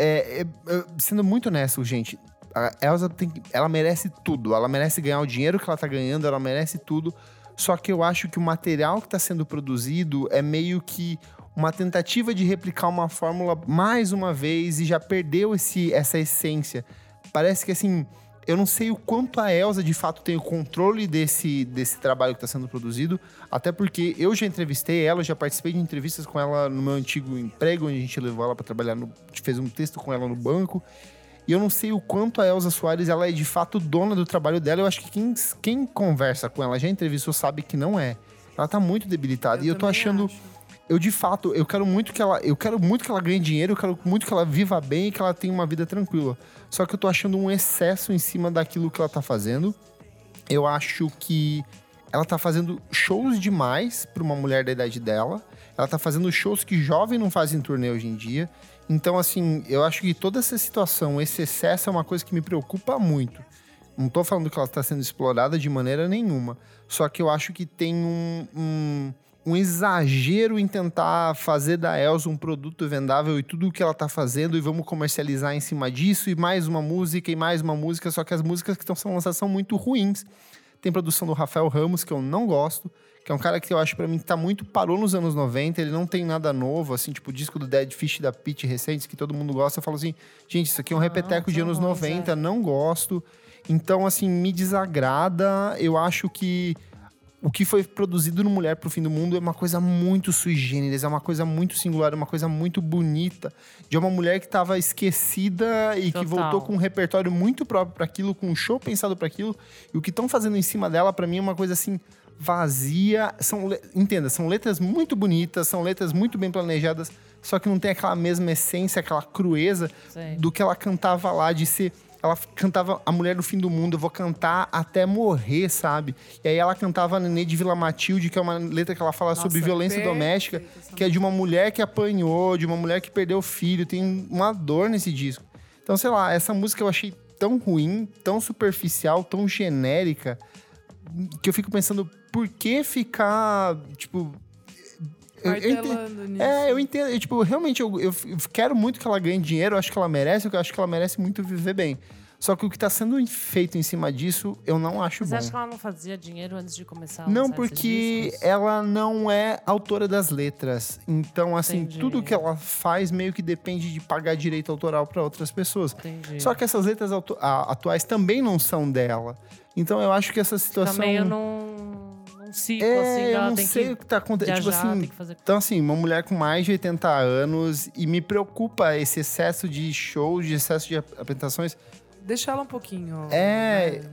é- é- é- sendo muito honesto, gente, a Elsa tem, ela merece tudo. Ela merece ganhar o dinheiro que ela tá ganhando, ela merece tudo. Só que eu acho que o material que está sendo produzido é meio que uma tentativa de replicar uma fórmula mais uma vez e já perdeu esse, essa essência. Parece que assim, eu não sei o quanto a Elsa de fato tem o controle desse, desse trabalho que está sendo produzido, até porque eu já entrevistei ela, já participei de entrevistas com ela no meu antigo emprego, onde a gente levou ela para trabalhar, no, fez um texto com ela no banco. E eu não sei o quanto a Elsa Soares ela é de fato dona do trabalho dela. Eu acho que quem, quem conversa com ela, já entrevistou, sabe que não é. Ela tá muito debilitada. e eu tô achando. acho. Eu, de fato, eu quero muito que ela. Eu quero muito que ela ganhe dinheiro, eu quero muito que ela viva bem e que ela tenha uma vida tranquila. Só que eu tô achando um excesso em cima daquilo que ela tá fazendo. Eu acho que ela tá fazendo shows demais pra uma mulher da idade dela. Ela tá fazendo shows que jovem não faz em turnê hoje em dia. Então, assim, eu acho que toda essa situação, esse excesso é uma coisa que me preocupa muito. Não tô falando que ela está sendo explorada de maneira nenhuma. Só que eu acho que tem um, um, um exagero em tentar fazer da Elsa um produto vendável e tudo o que ela tá fazendo e vamos comercializar em cima disso e mais uma música e mais uma música. Só que as músicas que estão sendo lançadas são muito ruins. Tem produção do Rafael Ramos, que eu não gosto, que é um cara que eu acho pra mim que tá muito parou nos anos 90, ele não tem nada novo, assim, tipo o disco do Dead Fish da Pitty recentes, que todo mundo gosta, eu falo assim, gente, isso aqui é um repeteco de são anos bons, 90, não gosto. Então, assim, me desagrada. Eu acho que o que foi produzido no Mulher pro Fim do Mundo é uma coisa muito sui generis, é uma coisa muito singular, é uma coisa muito bonita. De uma mulher que estava esquecida e que Total. voltou com um repertório muito próprio para aquilo, com um show pensado para aquilo. E o que estão fazendo em cima dela, para mim, é uma coisa assim vazia. São, entenda, são letras muito bonitas, são letras muito bem planejadas, só que não tem aquela mesma essência, aquela crueza do que ela cantava lá, de ser. Ela cantava A Mulher do Fim do Mundo, eu vou cantar até morrer, sabe? E aí ela cantava Nenê de Vila Matilde, que é uma letra que ela fala Nossa, sobre violência perfeita doméstica, que é de uma mulher que apanhou, de uma mulher que perdeu o filho, tem uma dor nesse disco. Então, sei lá, essa música eu achei tão ruim, tão superficial, tão genérica, que eu fico pensando, por que ficar, tipo... eu- eu ente- Martelando nisso. é, eu entendo. eu, tipo, realmente, eu, eu quero muito que ela ganhe dinheiro, eu acho que ela merece, eu acho que ela merece muito viver bem. Só que o que tá sendo feito em cima disso, eu não acho Você bom. acha que ela não fazia dinheiro antes de começar a Não, porque ela não é autora das letras. Então, assim, Entendi. tudo que ela faz meio que depende de pagar direito autoral para outras pessoas. Entendi. Só que essas letras atuais também não são dela. Então, eu acho que essa situação. Fica meio num, num ciclo, é, assim, eu não tem sei que o que tá acontecendo. Tipo assim, tem que fazer... Então, assim, uma mulher com mais de 80 anos e me preocupa esse excesso de shows, de excesso de ap- apresentações. Deixa ela um pouquinho. É, né?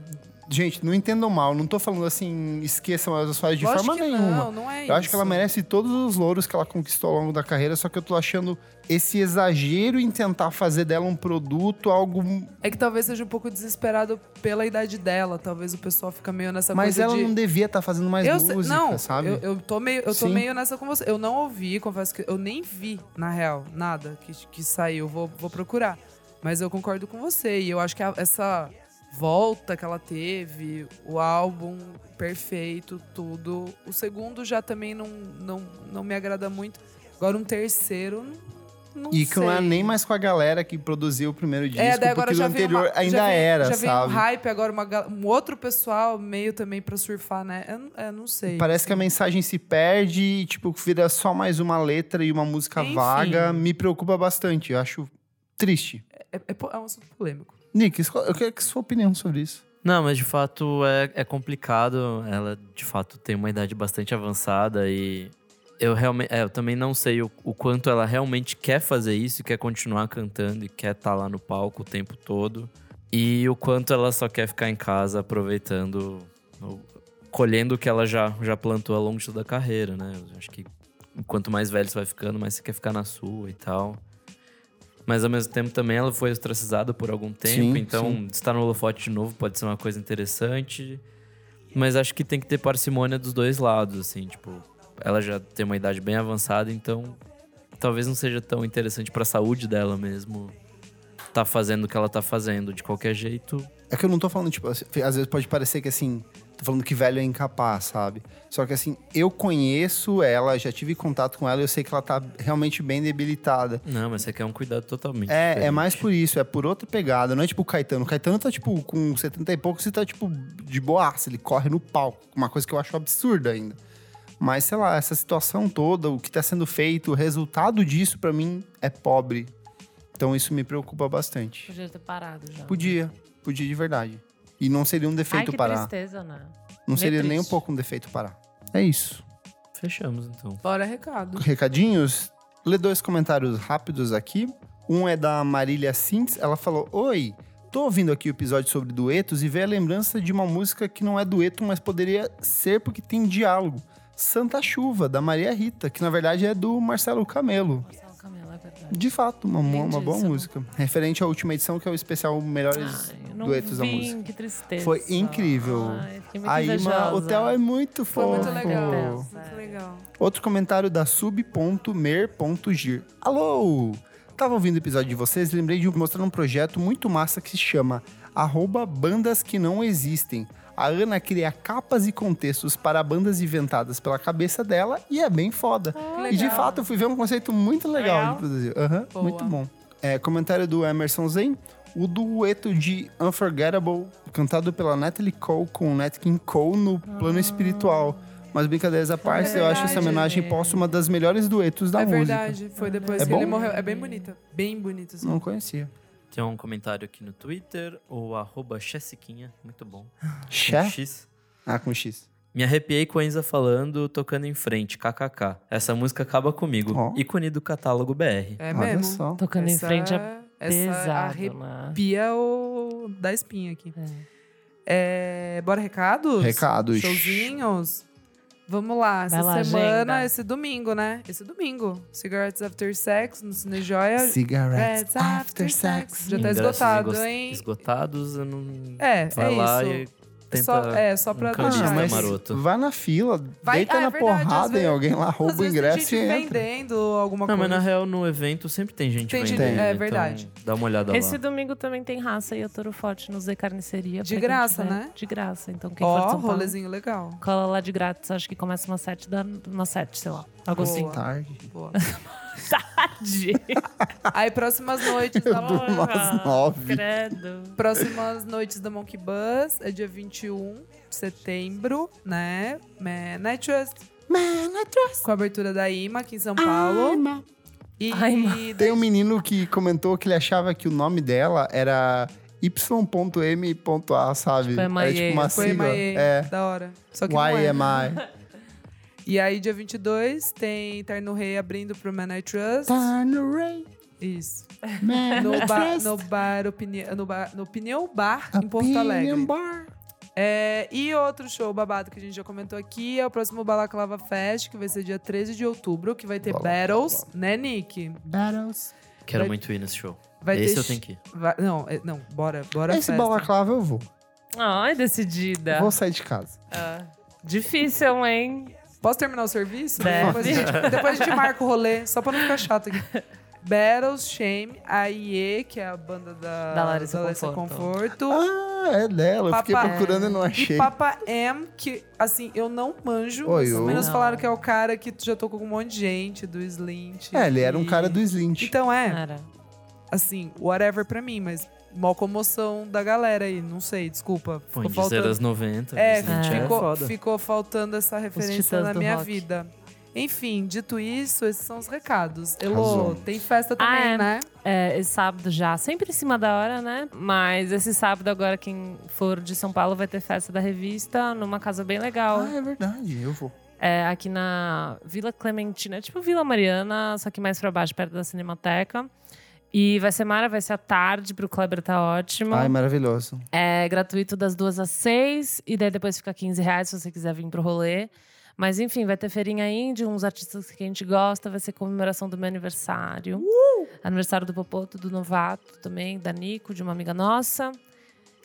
Gente, não entendam mal, não tô falando assim, esqueçam as suas de Lógico forma nenhuma. Não, não é Eu acho que ela isso. merece todos os louros que ela conquistou ao longo da carreira, só que eu tô achando esse exagero em tentar fazer dela um produto, algo. É que talvez seja um pouco desesperado pela idade dela. Talvez o pessoal fica meio nessa Mas ela de... não devia estar fazendo mais eu música, não, sabe? Eu, eu tô meio, eu tô Sim. meio nessa com você. Eu não ouvi, confesso que eu nem vi, na real, nada que, que saiu. Vou, vou procurar. Mas eu concordo com você. E eu acho que a- essa volta que ela teve, o álbum perfeito, tudo. O segundo já também não, não, não me agrada muito. Agora um terceiro, não, E que não é nem mais com a galera que produziu o primeiro disco, É, daí agora porque o já vem anterior uma, ainda já vem, era, já sabe? um hype agora, uma, um outro pessoal meio também pra surfar, né? Eu, não- eu não sei. Parece que a mensagem se perde e, tipo, vira só mais uma letra e uma música Enfim. vaga. Me preocupa bastante. Eu acho triste. É, é po- é um assunto polêmico. Nick, eu quero que sua opinião sobre isso. Não, mas de fato é, é complicado. Ela de fato tem uma idade bastante avançada e eu realmente, é, eu também não sei o, o quanto ela realmente quer fazer isso, quer continuar cantando e quer estar lá no palco o tempo todo e o quanto ela só quer ficar em casa aproveitando, colhendo o que ela já já plantou ao longo de toda a carreira, né? Eu acho que quanto mais velho você vai ficando, mais você quer ficar na sua e tal. Mas ao mesmo tempo também ela foi ostracizada por algum tempo, Sim, então sim. estar no holofote de novo pode ser uma coisa interessante. Mas acho que tem que ter parcimônia dos dois lados, assim, tipo, ela já tem uma idade bem avançada, então talvez não seja tão interessante pra saúde dela mesmo tá fazendo o que ela tá fazendo. De qualquer jeito, É que eu não tô falando, tipo, às vezes pode parecer que assim, tô falando que velho é incapaz, sabe? Só que assim, eu conheço ela, já tive contato com ela, eu sei que ela tá realmente bem debilitada. não, mas você quer um cuidado totalmente. É, é diferente. mais por isso, é por outra pegada. Não é tipo o Caetano. O Caetano tá, tipo, com 70 e poucos e tá, tipo, de boaça. Ele corre no palco. Uma coisa que eu acho absurda ainda. Mas, sei lá, essa situação toda, o que tá sendo feito, o resultado disso, pra mim, é pobre. Então isso me preocupa bastante. Podia ter parado já. Podia, podia de verdade. E não seria um Ai, defeito que parar. tristeza, né? Não seria nem um triste. pouco um defeito parar. É isso. Fechamos, então. Bora recado. Recadinhos? Lê dois comentários rápidos aqui. Um é da Marília Sintz. Ela falou: Oi, tô ouvindo aqui o episódio sobre duetos e veio a lembrança de uma música que não é dueto, mas poderia ser porque tem diálogo. Santa Chuva, da Maria Rita, que na verdade é do Marcelo Camelo. Marcelo. De fato, uma, uma boa Lindíssimo. música. Referente à última edição, que é o especial Melhores Ai, não Duetos da música. Que tristeza. Foi incrível. Ai, fiquei muito A Ima, o. Theo é muito Foi fofo. muito legal. Muito legal. Outro comentário da sub.mer.gir. Alô! Tava ouvindo o episódio de vocês e lembrei de mostrar um projeto muito massa que se chama arroba Bandas Que Não Existem. A Ana cria capas e contextos para bandas inventadas pela cabeça dela e é bem foda. Que E de fato eu fui ver um conceito muito legal, Legal. de produzir. Boa. muito bom. É, comentário do Emerson Zen. O dueto de Unforgettable, cantado pela Natalie Cole com Nat King Cole no plano espiritual. Mas brincadeiras à parte, eu acho essa homenagem póstuma das melhores duetos da é música. verdade. Foi depois É que bom? ele morreu. É bem bonita. Bem bonita. assim. Não conhecia. Tem um comentário aqui no Twitter, o arroba Chessiquinha, muito bom. Com Xé? X. Ah, com X. Me arrepiei com a Enza falando, tocando em frente, kkk. Essa música acaba comigo. Ó. Ícone do catálogo BR. É Olha mesmo. só. Tocando em Essa- frente é essa pesado, arrepia né? o da espinha aqui. É. É, bora recados? Recados. Showzinhos? Vamos lá, essa lá, semana, agenda. esse domingo, né? Esse domingo. Cigarettes After Sex no Cine Joia. Cigarettes Cigarettes After Sex. Já tá Ingressos esgotado, hein? Esgotados, eu não... É, Vai é lá isso. e tenta... Só, é, só pra um Ah, mas maroto. vai na fila, Vai- deita ah, é na verdade, às porrada em alguém lá, rouba o ingresso tem e entra. vendendo alguma Não, mas coisa. na real, no evento sempre tem gente Tem gente- vendendo. é então verdade. Dá uma olhada Esse lá. domingo também tem raça e Toro Forte no Z Carniceria. De graça, né? De graça. Então quem for de Ó, São Paulo, rolezinho legal. cola lá de grátis. Acho que começa umas sete, da, umas sete, sei lá. Algo assim. Boa. Tarde. Boa. Tarde. Aí, próximas noites da Durmo às nove. Credo. Próximas noites da Monkey Bus é dia 21 de setembro, né? Man I Trust. Com a abertura da IMA aqui em São Paulo. E Aima. Tem um menino que comentou que ele achava que o nome dela era y.m.a, sabe? Tipo, era MIA. tipo uma sigla. É. da hora. Só que não é. YMI. E aí, dia 22, tem Terno Rei abrindo pro Man I Trust. Turn Ray, Isso. man, No, I ba trust. no, bar opini no, bar no Opinião Bar, em Porto Alegre. Bar. É, e outro show babado que a gente já comentou aqui é o próximo Balaclava Fest, que vai ser dia 13 de outubro, que vai ter Balaclava. Battles, né, Nick? Battles. Quero Vai- muito ir nesse show. Vai Esse ter eu tenho que ir. vai- não, é- não, bora, bora Esse festa. balaclava eu vou. Ai, decidida. Vou sair de casa. Ah, difícil, hein? Posso terminar o serviço? Deve. Depois a, gente, depois a gente marca o rolê, só pra não ficar chato aqui. Battles, Shame, a IE, que é a banda da, Da Larissa Conforto. Ah, é dela. Eu fiquei procurando e não achei. E Papa M, que, assim, eu não manjo. Oi, pelo menos falaram que é o cara que já tocou com um monte de gente, do Slint. É, ele era um cara do Slint. Então é, Cara. assim, whatever pra mim, mas mó comoção da galera aí, não sei, desculpa. Ficou em faltando. Dizeras 90. É, Slint é ficou, foda. ficou faltando essa referência na minha rock. vida. Enfim, dito isso, esses são os recados. Elô, tem festa também, Ah, é. né? É, esse sábado já, sempre em cima da hora, né? Mas esse sábado agora, quem for de São Paulo vai ter festa da revista numa casa bem legal. Ah, é verdade. Eu vou. É, aqui na Vila Clementina, é tipo Vila Mariana, só que mais pra baixo, perto da Cinemateca. E vai ser mara, vai ser à tarde, pro Kleber tá ótimo. Ai, maravilhoso. É gratuito das duas às seis, e daí depois fica 15 reais se você quiser vir pro rolê. Mas enfim, vai ter feirinha indie, uns artistas que a gente gosta, vai ser comemoração do meu aniversário. Aniversário do Popoto, do Novato também, da Nico, de uma amiga nossa.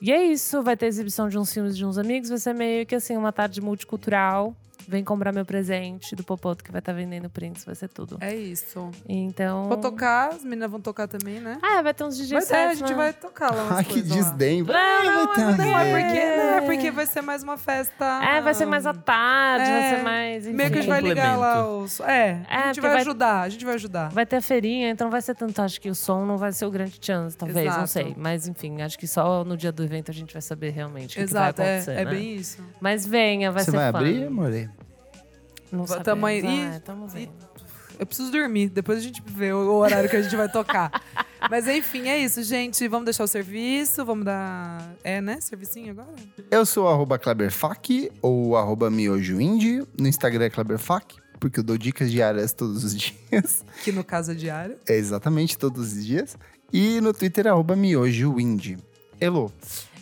E é isso, vai ter exibição de uns filmes de uns amigos, vai ser meio que assim, uma tarde multicultural. Vem comprar meu presente do Popoto, que vai estar vendendo prints, vai ser tudo. É isso. Então. Vou tocar, as meninas vão tocar também, né? Ah, vai ter uns DJs Vai ter, a gente né? vai tocar lá Ai, que coisas lá. desdém. Não, Vai, não, vai ter mas uma Não, é porque, não, é porque vai ser mais uma festa. É, vai ser mais à tarde, vai É, ser mais. Meio que a gente enfim. vai ligar lá os. É, É, a gente vai vai- ajudar, a gente vai ajudar. Vai ter a feirinha, então não vai ser tanto. Acho que o som não vai ser o grande chance, talvez, não Exato. sei. Mas enfim, acho que só no dia do evento a gente vai saber realmente o que, Exato, que vai é, acontecer. é né? bem isso. Mas venha, vai Você ser vai fun. abrir, amore? Não sabemos. aí- Ah, tamo vendo. Eu preciso dormir, depois a gente vê o o horário que a gente vai tocar. Mas enfim, é isso, gente. Vamos deixar o serviço, vamos dar. É, né? Servicinho agora? Eu sou arroba Kleberfac ou arroba miojoindie. No Instagram é Kleberfac, porque eu dou dicas diárias todos os dias. Que no caso é diário. É exatamente todos os dias. E no Twitter é arroba miojoindie. Elo,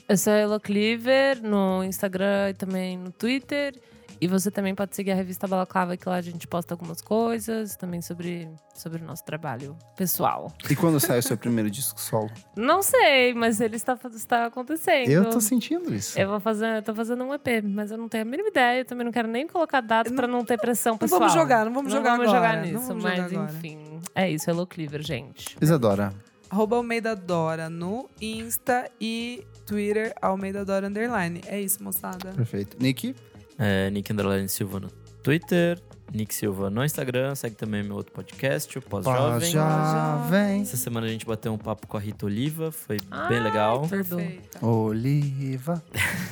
Eu sou a Elo Cleaver no Instagram e também no Twitter. E você também pode seguir a revista Balaclava, que lá a gente posta algumas coisas também sobre, sobre o nosso trabalho pessoal. e quando sai o seu primeiro disco solo? Não sei, mas ele está, está acontecendo. Eu tô sentindo isso. Eu vou fazer, eu tô fazendo um EP, mas eu não tenho a mínima ideia. Eu também não quero nem colocar data pra não ter pressão Não pessoal. vamos jogar, não vamos Não jogar vamos agora. jogar Não nisso, vamos mas jogar agora. enfim. É isso, Hello Cleaver, gente. Isadora, Arroba Almeida Dora no Insta e Twitter, Almeida Dora Underline. É isso, moçada. perfeito. Nick, É, Nick Underline Silva no Twitter, Nick Silva no Instagram, segue também meu outro podcast, o Pós-Jovem. já vem. Essa semana a gente bateu um papo com a Rita Oliva, foi Ai, bem legal. Perfeita. Oliva,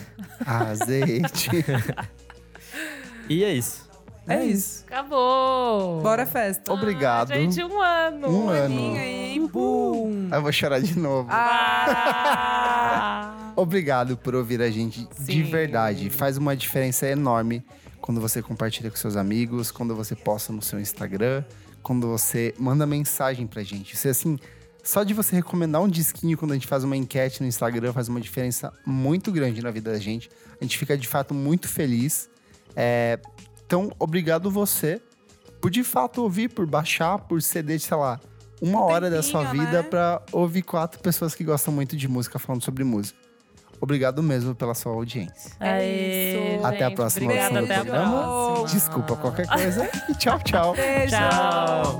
azeite. E é isso. É isso. Acabou! Bora festa. Obrigado. Ah, gente, um ano! Um ano. Aninha aí? Bum. Eu vou chorar de novo. Ah! Obrigado por ouvir a gente de Sim. verdade. Faz uma diferença enorme quando você compartilha com seus amigos, quando você posta no seu Instagram, quando você manda mensagem pra gente. Isso é assim, só de você recomendar um disquinho quando a gente faz uma enquete no Instagram faz uma diferença muito grande na vida da gente. A gente fica de fato muito feliz. É, então, obrigado você por de fato ouvir, por baixar, por ceder, sei lá, uma Um hora da sua vida né? pra ouvir quatro pessoas que gostam muito de música falando sobre música. Obrigado mesmo pela sua audiência. É isso. Até a gente, próxima Obrigada, edição do até a programa. próxima. Desculpa qualquer coisa e tchau, tchau. Beijo. Tchau.